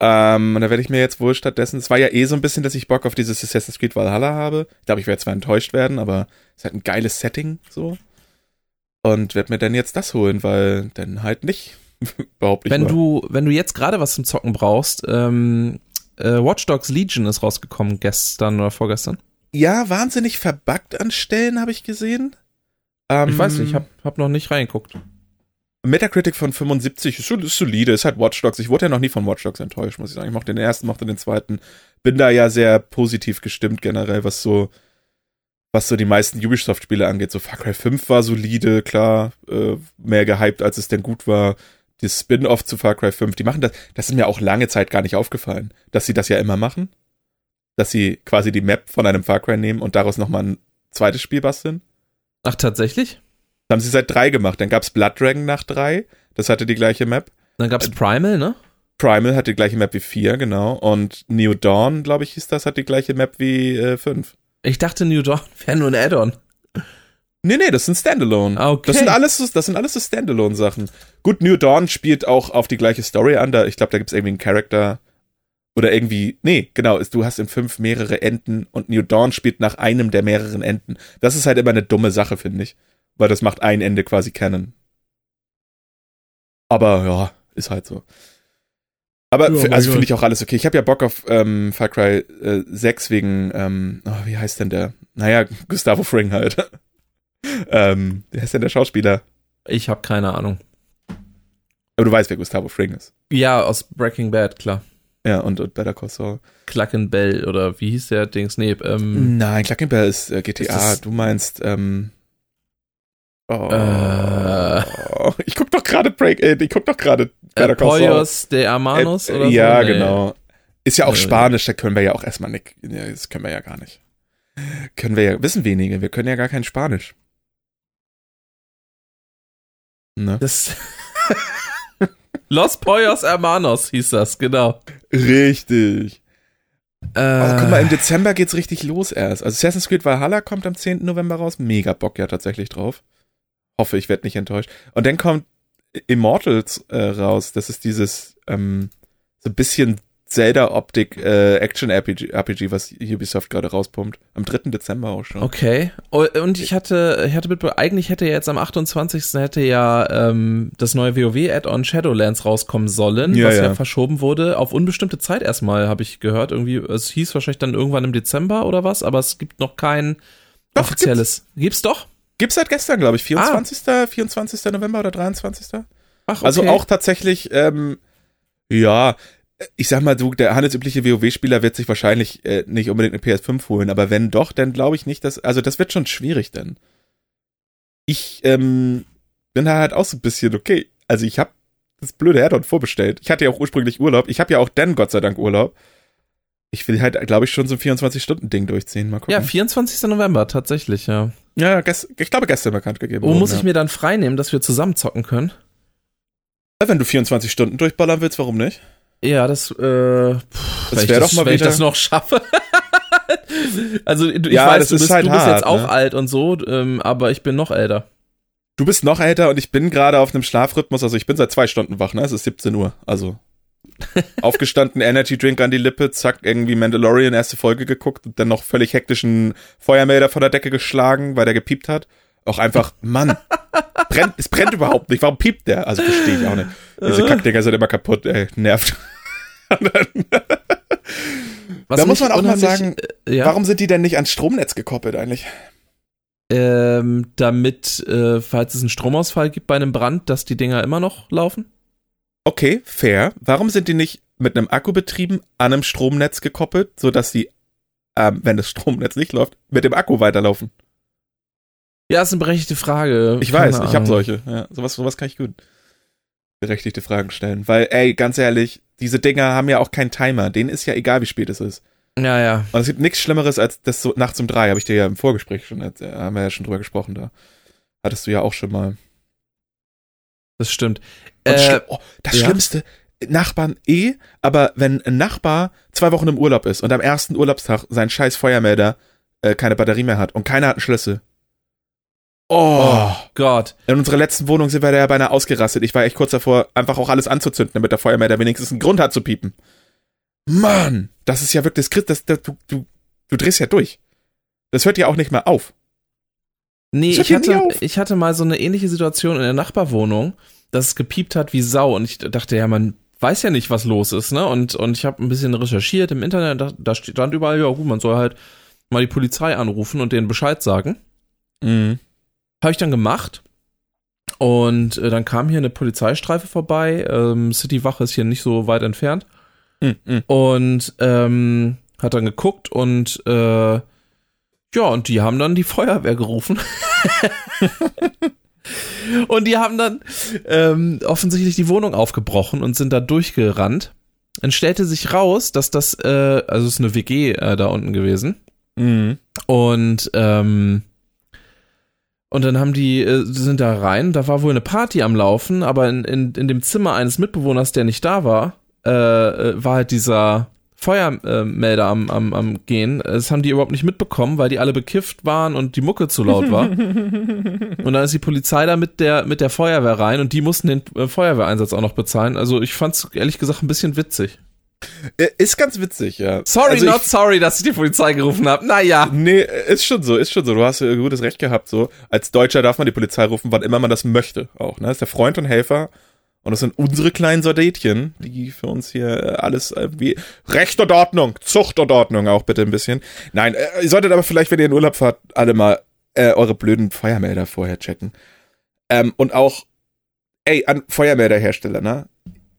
Ähm, und da werde ich mir jetzt wohl stattdessen, es war ja eh so ein bisschen, dass ich Bock auf dieses Assassin's Creed Valhalla habe. Ich glaube, ich werde zwar enttäuscht werden, aber es ist halt ein geiles Setting so. Und werde mir dann jetzt das holen, weil dann halt nicht. Überhaupt nicht. Wenn mal. du, wenn du jetzt gerade was zum Zocken brauchst, ähm, äh, Watch Dogs Legion ist rausgekommen gestern oder vorgestern. Ja, wahnsinnig verbuggt an Stellen, habe ich gesehen. Ähm, Ich weiß nicht, ich hab, hab noch nicht reingeguckt. Metacritic von 75 ist, ist solide, ist halt Watch Dogs. Ich wurde ja noch nie von Watch Dogs enttäuscht, muss ich sagen. Ich mochte den ersten, mochte den zweiten. Bin da ja sehr positiv gestimmt generell, was so, was so die meisten Ubisoft-Spiele angeht. So Far Cry 5 war solide, klar, äh, mehr gehypt, als es denn gut war. Das Spin-off zu Far Cry 5, die machen das, das ist mir auch lange Zeit gar nicht aufgefallen, dass sie das ja immer machen. Dass sie quasi die Map von einem Far Cry nehmen und daraus nochmal ein zweites Spiel basteln. Ach, tatsächlich? Das haben sie seit drei gemacht. Dann gab's Blood Dragon nach drei. Das hatte die gleiche Map. Dann gab's Primal, ne? Primal hat die gleiche Map wie vier, genau. Und New Dawn, glaube ich, hieß das, hat die gleiche Map wie äh, fünf. Ich dachte, New Dawn wäre nur ein Add-on. Nee, nee, das sind Standalone. Ah, okay. Das sind alles, so- das sind alles so Standalone-Sachen. Gut, New Dawn spielt auch auf die gleiche Story an. Da, ich glaube, da gibt's irgendwie einen Charakter oder irgendwie, nee, genau, ist, du hast in fünf mehrere Enden und New Dawn spielt nach einem der mehreren Enden. Das ist halt immer eine dumme Sache, finde ich. Weil das macht ein Ende quasi Canon. Aber ja, ist halt so. Aber mein also finde ich auch alles okay. Ich habe ja Bock auf ähm, Far Cry äh, 6 wegen, ähm, oh, wie heißt denn der? Naja, Gustavo Fring halt. ähm, wie heißt denn der Schauspieler? Ich habe keine Ahnung. Aber du weißt, wer Gustavo Fring ist. Ja, aus Breaking Bad, klar. Ja, und, und Better Call Saul. Cluck Bell oder wie hieß der Dings? Nee, ähm, Nein, Klackenberg ist äh, GTA. Ist du meinst, ähm, oh, Äh. ich guck doch gerade Break, äh, ich guck doch gerade äh, Better Call Saul. Poyos de Hermanos Äh, oder so? Ja, Nee. genau. Ist ja auch Äh. Spanisch, da können wir ja auch erstmal nicht. Das können wir ja gar nicht. Können wir ja, wissen wenige, wir können ja gar kein Spanisch. Ne? Das Los Poyos Hermanos hieß das, genau. Richtig. Äh, guck mal, im Dezember geht's richtig los erst. Also Assassin's Creed Valhalla kommt am 10. November raus. Mega Bock ja tatsächlich drauf. Hoffe, ich werde nicht enttäuscht. Und dann kommt Immortals äh, raus. Das ist dieses ähm, so ein bisschen Zelda-Optik äh, Action-RPG, RPG, was Ubisoft gerade rauspumpt. Am 3. Dezember auch schon. Okay. Oh, Und ich hatte, ich hatte mit, eigentlich hätte ja jetzt am 28. hätte ja ähm, das neue WoW-Add-on Shadowlands rauskommen sollen, Ja, was ja. ja. verschoben wurde. Auf unbestimmte Zeit erstmal, habe ich gehört. Irgendwie, es hieß wahrscheinlich dann irgendwann im Dezember oder was, aber es gibt noch kein Doch, offizielles. Gibt's doch? Gibt's seit gestern, glaube ich. 24. 24. November oder 23. Ach, okay. Also auch tatsächlich, ähm, ja, ich sag mal, du, der handelsübliche WoW-Spieler wird sich wahrscheinlich äh, nicht unbedingt eine PS5 holen, aber wenn doch, dann glaube ich nicht, dass, also das wird schon schwierig dann. Ich ähm, bin da halt auch so ein bisschen, okay, also ich habe das blöde Add-on vorbestellt. Ich hatte ja auch ursprünglich Urlaub. Ich habe ja auch dann Gott sei Dank Urlaub. Ich will halt, glaube ich, schon so ein 24-Stunden-Ding durchziehen. Mal gucken. Ja, 24. November, tatsächlich, ja. Ja, gest, ich glaube gestern bekannt gegeben. Wo worden, muss ja. ich mir dann frei nehmen, dass wir zusammen zocken können? Wenn du 24 Stunden durchballern willst, warum nicht? Ja, das, äh, pff, ich das, doch mal wenn ich wieder- das noch schaffe. also, du- ich Ja, weiß, du ist bist, halt du bist hart, jetzt auch ne? alt und so, ähm, aber ich bin noch älter. Du bist noch älter und ich bin gerade auf einem Schlafrhythmus, also ich bin seit zwei Stunden wach, ne? Es ist 17 Uhr, also. Aufgestanden, Energy Drink an die Lippe, zack, irgendwie Mandalorian erste Folge geguckt und dann noch völlig hektischen Feuermelder von der Decke geschlagen, weil der gepiept hat. Auch einfach, Mann, brennt, es brennt überhaupt nicht. Warum piept der? Also verstehe ich auch nicht. Diese Kackdinger sind immer kaputt, ey, nervt. Was Da muss man auch mal sagen, äh, ja, Warum sind die denn nicht ans Stromnetz gekoppelt eigentlich? ähm, damit, äh, falls es einen Stromausfall gibt bei einem Brand, dass die Dinger immer noch laufen? Okay, fair. Warum sind die nicht mit einem Akku betrieben, an einem Stromnetz gekoppelt, sodass sie, ähm, wenn das Stromnetz nicht läuft, mit dem Akku weiterlaufen? Ja, ist eine berechtigte Frage. Ich Keine weiß, ich habe Ahnung. solche. Ja, sowas, sowas kann ich gut. Berechtigte Fragen stellen. Weil, ey, ganz ehrlich, diese Dinger haben ja auch keinen Timer. Denen ist ja egal, wie spät es ist. Ja, ja. Und es gibt nichts Schlimmeres als das so nachts um drei, habe ich dir ja im Vorgespräch schon, haben wir ja schon drüber gesprochen da. Hattest du ja auch schon mal. Das stimmt. Äh, schlimm- oh, das ja. Schlimmste, Nachbarn eh, aber wenn ein Nachbar zwei Wochen im Urlaub ist und am ersten Urlaubstag sein scheiß Feuermelder äh, keine Batterie mehr hat und keiner hat einen Schlüssel. Oh. Gott. In unserer letzten Wohnung sind wir da ja beinahe ausgerastet. Ich war echt kurz davor, einfach auch alles anzuzünden, damit der Feuermelder wenigstens einen Grund hat zu piepen. Mann, das ist ja wirklich, das, das, das, du, du, du drehst ja durch. Das hört ja auch nicht mehr auf. Nee, ich hier hatte, ich hatte mal so eine ähnliche Situation in der Nachbarwohnung, dass es gepiept hat wie Sau und ich dachte, ja, man weiß ja nicht, was los ist, ne? Und, und ich habe ein bisschen recherchiert im Internet, da, da stand überall, ja gut, man soll halt mal die Polizei anrufen und denen Bescheid sagen. Mhm. Habe ich dann gemacht. Und äh, dann kam hier eine Polizeistreife vorbei. Ähm, Citywache ist hier nicht so weit entfernt. Mhm. Und ähm, hat dann geguckt und äh, ja, und die haben dann die Feuerwehr gerufen. und die haben dann ähm, offensichtlich die Wohnung aufgebrochen und sind da durchgerannt. Dann stellte sich raus, dass das, äh, also es ist eine WG äh, da unten gewesen. Mhm. Und ähm, und dann haben die, äh, sind da rein, da war wohl eine Party am Laufen, aber in, in, in dem Zimmer eines Mitbewohners, der nicht da war, äh, äh, war halt dieser Feuermelder am, am, am Gehen. Das haben die überhaupt nicht mitbekommen, weil die alle bekifft waren und die Mucke zu laut war. und dann ist die Polizei da mit der, mit der Feuerwehr rein und die mussten den äh, Feuerwehreinsatz auch noch bezahlen. Also ich fand's ehrlich gesagt ein bisschen witzig. Äh, Ist ganz witzig, ja. Sorry, Also not sorry, dass ich die Polizei gerufen habe. Naja. Nee, ist schon so, ist schon so. Du hast gutes Recht gehabt, so. Als Deutscher darf man die Polizei rufen, wann immer man das möchte, auch, ne? Das ist der Freund und Helfer. Und das sind unsere kleinen Soldatchen, die für uns hier äh, alles äh, wie Recht und Ordnung, Zucht und Ordnung auch bitte ein bisschen. Nein, äh, ihr solltet aber vielleicht, wenn ihr in Urlaub fahrt, alle mal äh, eure blöden Feuermelder vorher checken. Ähm, und auch, ey, an Feuermelderhersteller, ne?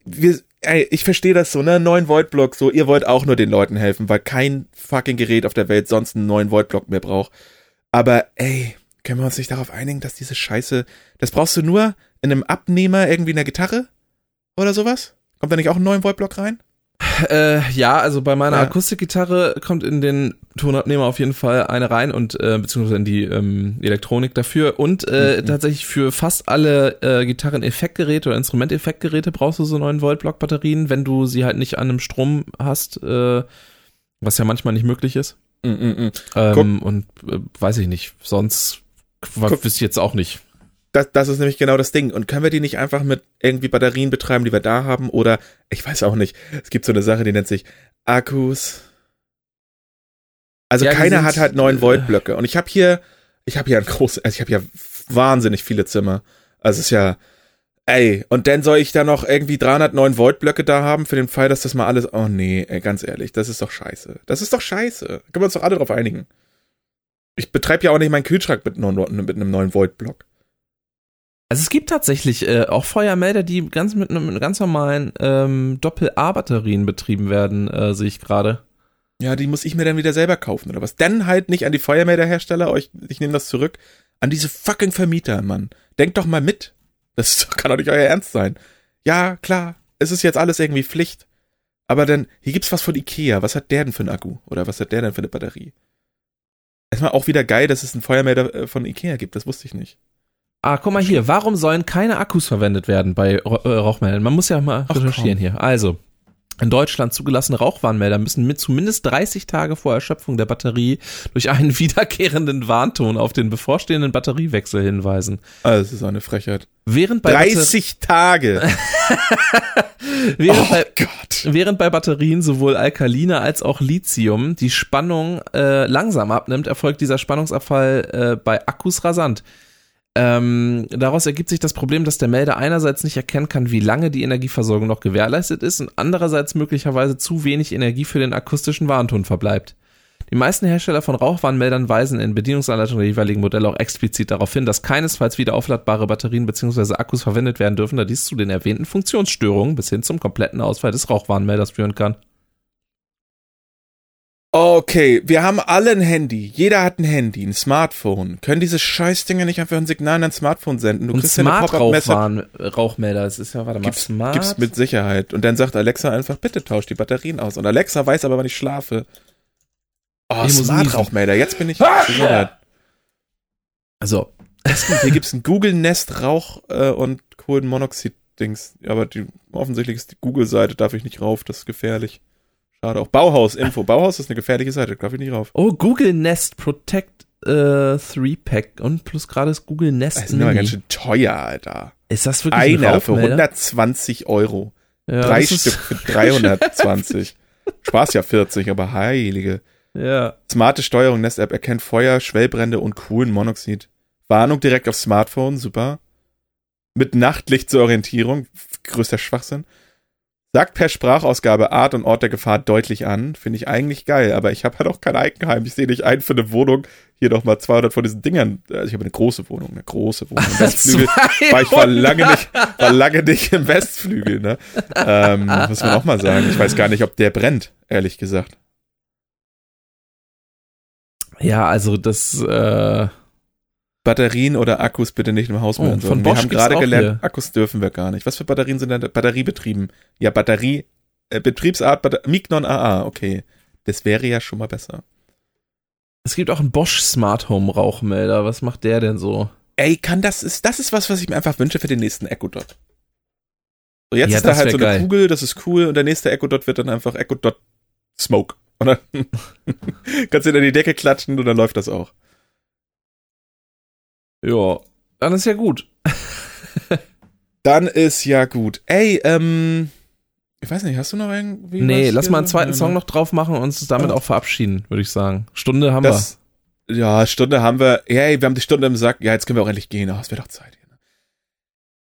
Wir, ey, ich verstehe das so, ne? 9 Volt Block, so, ihr wollt auch nur den Leuten helfen, weil kein fucking Gerät auf der Welt sonst einen 9 Volt Block mehr braucht. Aber ey, können wir uns nicht darauf einigen, dass diese Scheiße, das brauchst du nur in einem Abnehmer irgendwie in der Gitarre oder sowas? Kommt da nicht auch ein 9 Volt Block rein? Äh, ja, also bei meiner Ja. Akustikgitarre kommt in den Tonabnehmer auf jeden Fall eine rein und äh, beziehungsweise in die ähm, Elektronik dafür und äh, Mhm. tatsächlich für fast alle äh, Gitarren-Effektgeräte oder Instrumenteffektgeräte brauchst du so 9 Volt Block Batterien, wenn du sie halt nicht an einem Strom hast, äh, was ja manchmal nicht möglich ist. Mm, mm, mm. Ähm, und äh, weiß ich nicht, sonst wüsste ich jetzt auch nicht. Das, das ist nämlich genau das Ding. Und können wir die nicht einfach mit irgendwie Batterien betreiben, die wir da haben? Oder, ich weiß auch nicht, es gibt so eine Sache, die nennt sich Akkus. Also Ja, keiner hat halt 9 Volt Blöcke. Und ich habe hier, ich habe hier ein großes, also ich habe hier wahnsinnig viele Zimmer. Also es ist ja, ey, und dann soll ich da noch irgendwie 309 Volt Blöcke da haben für den Fall, dass das mal alles, oh nee, ey, ganz ehrlich, das ist doch scheiße. Das ist doch scheiße. Können wir uns doch alle drauf einigen. Ich betreibe ja auch nicht meinen Kühlschrank mit, mit einem 9 Volt Block. Also es gibt tatsächlich äh, auch Feuermelder, die ganz mit einem ganz normalen ähm, Doppel-A-Batterien betrieben werden, äh, sehe ich gerade. Ja, die muss ich mir dann wieder selber kaufen oder was? Dann halt nicht an die Feuermelderhersteller, euch, ich nehme das zurück, an diese fucking Vermieter, Mann. Denkt doch mal mit. Das kann doch nicht euer Ernst sein. Ja, klar, es ist jetzt alles irgendwie Pflicht. Aber dann, hier gibt's was von Ikea. Was hat der denn für einen Akku? Oder was hat der denn für eine Batterie? Erstmal auch wieder geil, dass es einen Feuermelder äh, von Ikea gibt. Das wusste ich nicht. Ah, guck mal hier, warum sollen keine Akkus verwendet werden bei äh, Rauchmeldern? Man muss ja mal Ach, recherchieren komm. hier. Also, in Deutschland zugelassene Rauchwarnmelder müssen mit zumindest 30 Tage vor Erschöpfung der Batterie durch einen wiederkehrenden Warnton auf den bevorstehenden Batteriewechsel hinweisen. Also, das ist eine Frechheit. Während bei, Batter 30 Tage! während oh bei, Gott. Während bei Batterien sowohl Alkaline als auch Lithium die Spannung äh, langsam abnimmt, erfolgt dieser Spannungsabfall äh, bei Akkus rasant. Ähm, daraus ergibt sich das Problem, dass der Melder einerseits nicht erkennen kann, wie lange die Energieversorgung noch gewährleistet ist und andererseits möglicherweise zu wenig Energie für den akustischen Warnton verbleibt. Die meisten Hersteller von Rauchwarnmeldern weisen in Bedienungsanleitungen der jeweiligen Modelle auch explizit darauf hin, dass keinesfalls wieder aufladbare Batterien bzw. Akkus verwendet werden dürfen, da dies zu den erwähnten Funktionsstörungen bis hin zum kompletten Ausfall des Rauchwarnmelders führen kann. Okay, wir haben alle ein Handy. Jeder hat ein Handy, ein Smartphone. Können diese Scheißdinger nicht einfach ein Signal an ein Smartphone senden? Du Und kriegst ja eine. Rauchwarn Rauchmelder, das ist ja, warte mal, Gibt's, Smart. gibt's mit Sicherheit. Und dann sagt Alexa einfach, bitte tausch die Batterien aus. Und Alexa weiß aber, wann ich schlafe. Oh, Ich muss Smart niesen. Rauchmelder. Jetzt bin ich gesundheit. also, Hier gibt's ein Google Nest Rauch äh, und Kohlenmonoxid-Dings. Aber die, offensichtlich ist die Google-Seite, darf ich nicht rauf, das ist gefährlich. Schade auch. Bauhaus-Info. Bauhaus ist eine gefährliche Seite, darf ich nicht rauf. oh, Google Nest Protect äh, 3-Pack und plus gerade ist Google Nest Das ist immer ganz schön teuer, Alter. Ist das wirklich ein Einer für Rauchmelder? 120 Euro. Ja, Drei Stück für 320. Spaß ja 40, aber heilige. Ja. Smarte Steuerung Nest-App erkennt Feuer, Schwellbrände und Kohlenmonoxid. Warnung direkt auf Smartphone, super. Mit Nachtlicht zur Orientierung, größter Schwachsinn. Sagt per Sprachausgabe Art und Ort der Gefahr deutlich an. Finde ich eigentlich geil, aber ich habe halt auch kein Eigenheim. Ich sehe nicht ein für eine Wohnung. Hier noch mal 200 von diesen Dingern. Also ich habe eine große Wohnung, eine große Wohnung. Im Westflügel. War ich war lange nicht, war lange nicht im Westflügel, ne? Ähm, muss man auch mal sagen. Ich weiß gar nicht, ob der brennt, ehrlich gesagt. Ja, also das, äh, Batterien oder Akkus bitte nicht im Haus Oh, von Wir Bosch haben gibt's gerade gelernt, hier. Akkus dürfen wir gar nicht. Was für Batterien sind denn da? Batteriebetrieben? Ja, Batterie, äh, Betriebsart, Batter Mignon AA, okay. Das wäre ja schon mal besser. es gibt auch einen Bosch Smart Home Rauchmelder. Was macht der denn so? Ey, kann das ist, das ist was, was ich mir einfach wünsche für den nächsten Echo Dot. So, jetzt Ja, ist da halt so eine geil. Kugel, das ist cool, und der nächste Echo Dot wird dann einfach Echo Dot Smoke. Und dann kannst du ihn an die Decke klatschen und dann läuft das auch. Ja, dann ist ja gut. Dann ist ja gut. Ey, ähm, ich weiß nicht, hast du noch irgendwie nee, lass mal einen zweiten Song ne? noch drauf machen und uns damit Ja. auch verabschieden, würde ich sagen. Stunde haben Das, ja, Stunde haben wir. Hey, wir haben die Stunde im Sack. Ja, jetzt können wir auch endlich gehen. Oh, es wird auch Zeit. hier, ne?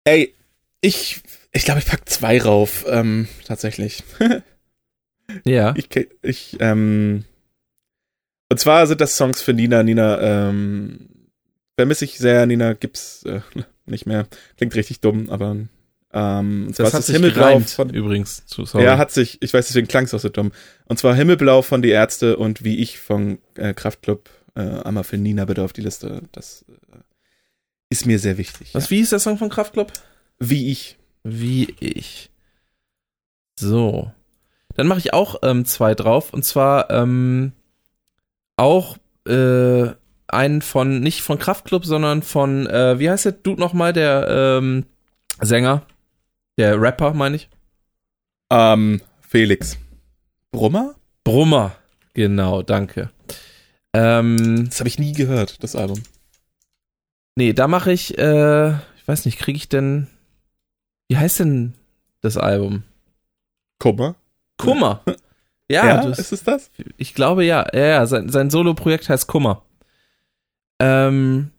Ey, ich, ich glaube, ich pack zwei rauf. Ähm, tatsächlich. wir. Ja. Ich, ich, ähm, und zwar sind das Songs für Nina. Nina, ähm, vermisse ich sehr. Nina gibt's äh, nicht mehr. Klingt richtig dumm, aber ähm, Das hat das sich Himmelblau von, übrigens. So, Sorry. Ja, hat sich, ich weiß, deswegen klang es auch so dumm. Und zwar Himmelblau von Die Ärzte und Wie ich von äh, Kraftklub. Äh, einmal für Nina bitte auf die Liste. Das äh, ist mir sehr wichtig. Was, ja. wie ist der Song von Kraftklub? Wie ich. Wie ich. So. Dann mache ich auch ähm, zwei drauf. Und zwar ähm, auch äh, einen von, nicht von Kraftklub, sondern von, äh, wie heißt der Dude nochmal, der ähm, Sänger? Der Rapper, meine ich. Ähm, Felix. Brummer? Brummer. Genau, danke. Ähm, Das habe ich nie gehört, das Album. nee, da mache ich, äh, ich weiß nicht, kriege ich denn, wie heißt denn das Album? Kummer? Kummer. Ja, Ja, das, ist es das? Ich glaube ja. Ja, ja, sein, sein Solo-Projekt heißt Kummer. Ähm,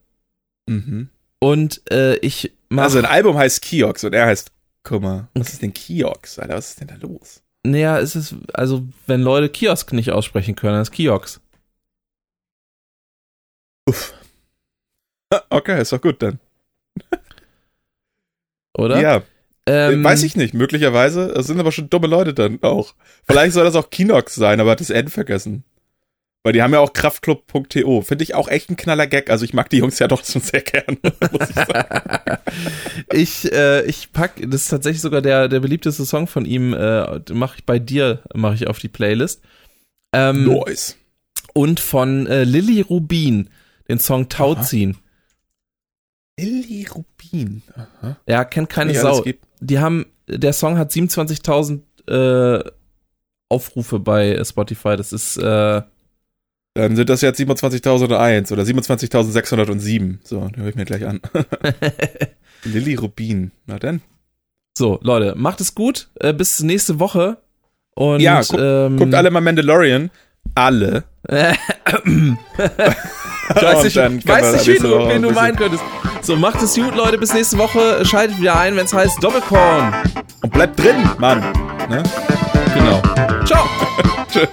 Mhm. und äh, ich mach, Also ein Album heißt Kiox und er heißt Kummer. Was ist denn Kiox, Alter? Was ist denn da los? naja, es ist, also, wenn Leute Kiosk nicht aussprechen können, dann ist Kiox. Ah, Okay, ist doch gut dann. Oder? Ja, Ähm, weiß ich nicht. Möglicherweise. Es sind aber schon dumme Leute dann auch. Vielleicht soll das auch Kinox sein, aber hat das N vergessen. Weil die haben ja auch Kraftclub.to. Finde ich auch echt ein knaller Gag. Also ich mag die Jungs ja doch schon sehr gern, muss ich sagen. ich, äh, ich pack, das ist tatsächlich sogar der, der beliebteste Song von ihm, äh, mache ich bei dir, mache ich auf die Playlist. Ähm, Nice. Und von äh, Lilly Rubin, den Song Tauziehen. Lilly Rubin. Aha. Ja, kennt keine alles Sau. die haben, der Song hat 27.000 äh, Aufrufe bei Spotify. Das ist, äh, Dann sind das jetzt 27.001 oder 27.607. So, den höre ich mir gleich an. Lilly Rubin. Na denn. so, Leute, macht es gut. Äh, bis nächste Woche. Und, Ja, guckt- ähm, Guckt alle mal Mandalorian. Alle. Ich weiß nicht, dann weiß nicht, nächste du, wen du meinen könntest. So, macht es gut, Leute. Bis nächste Woche. Schaltet wieder ein, wenn es heißt Doppelkorn. Und bleibt drin, Mann. Ne? Genau. Ciao. Tschö.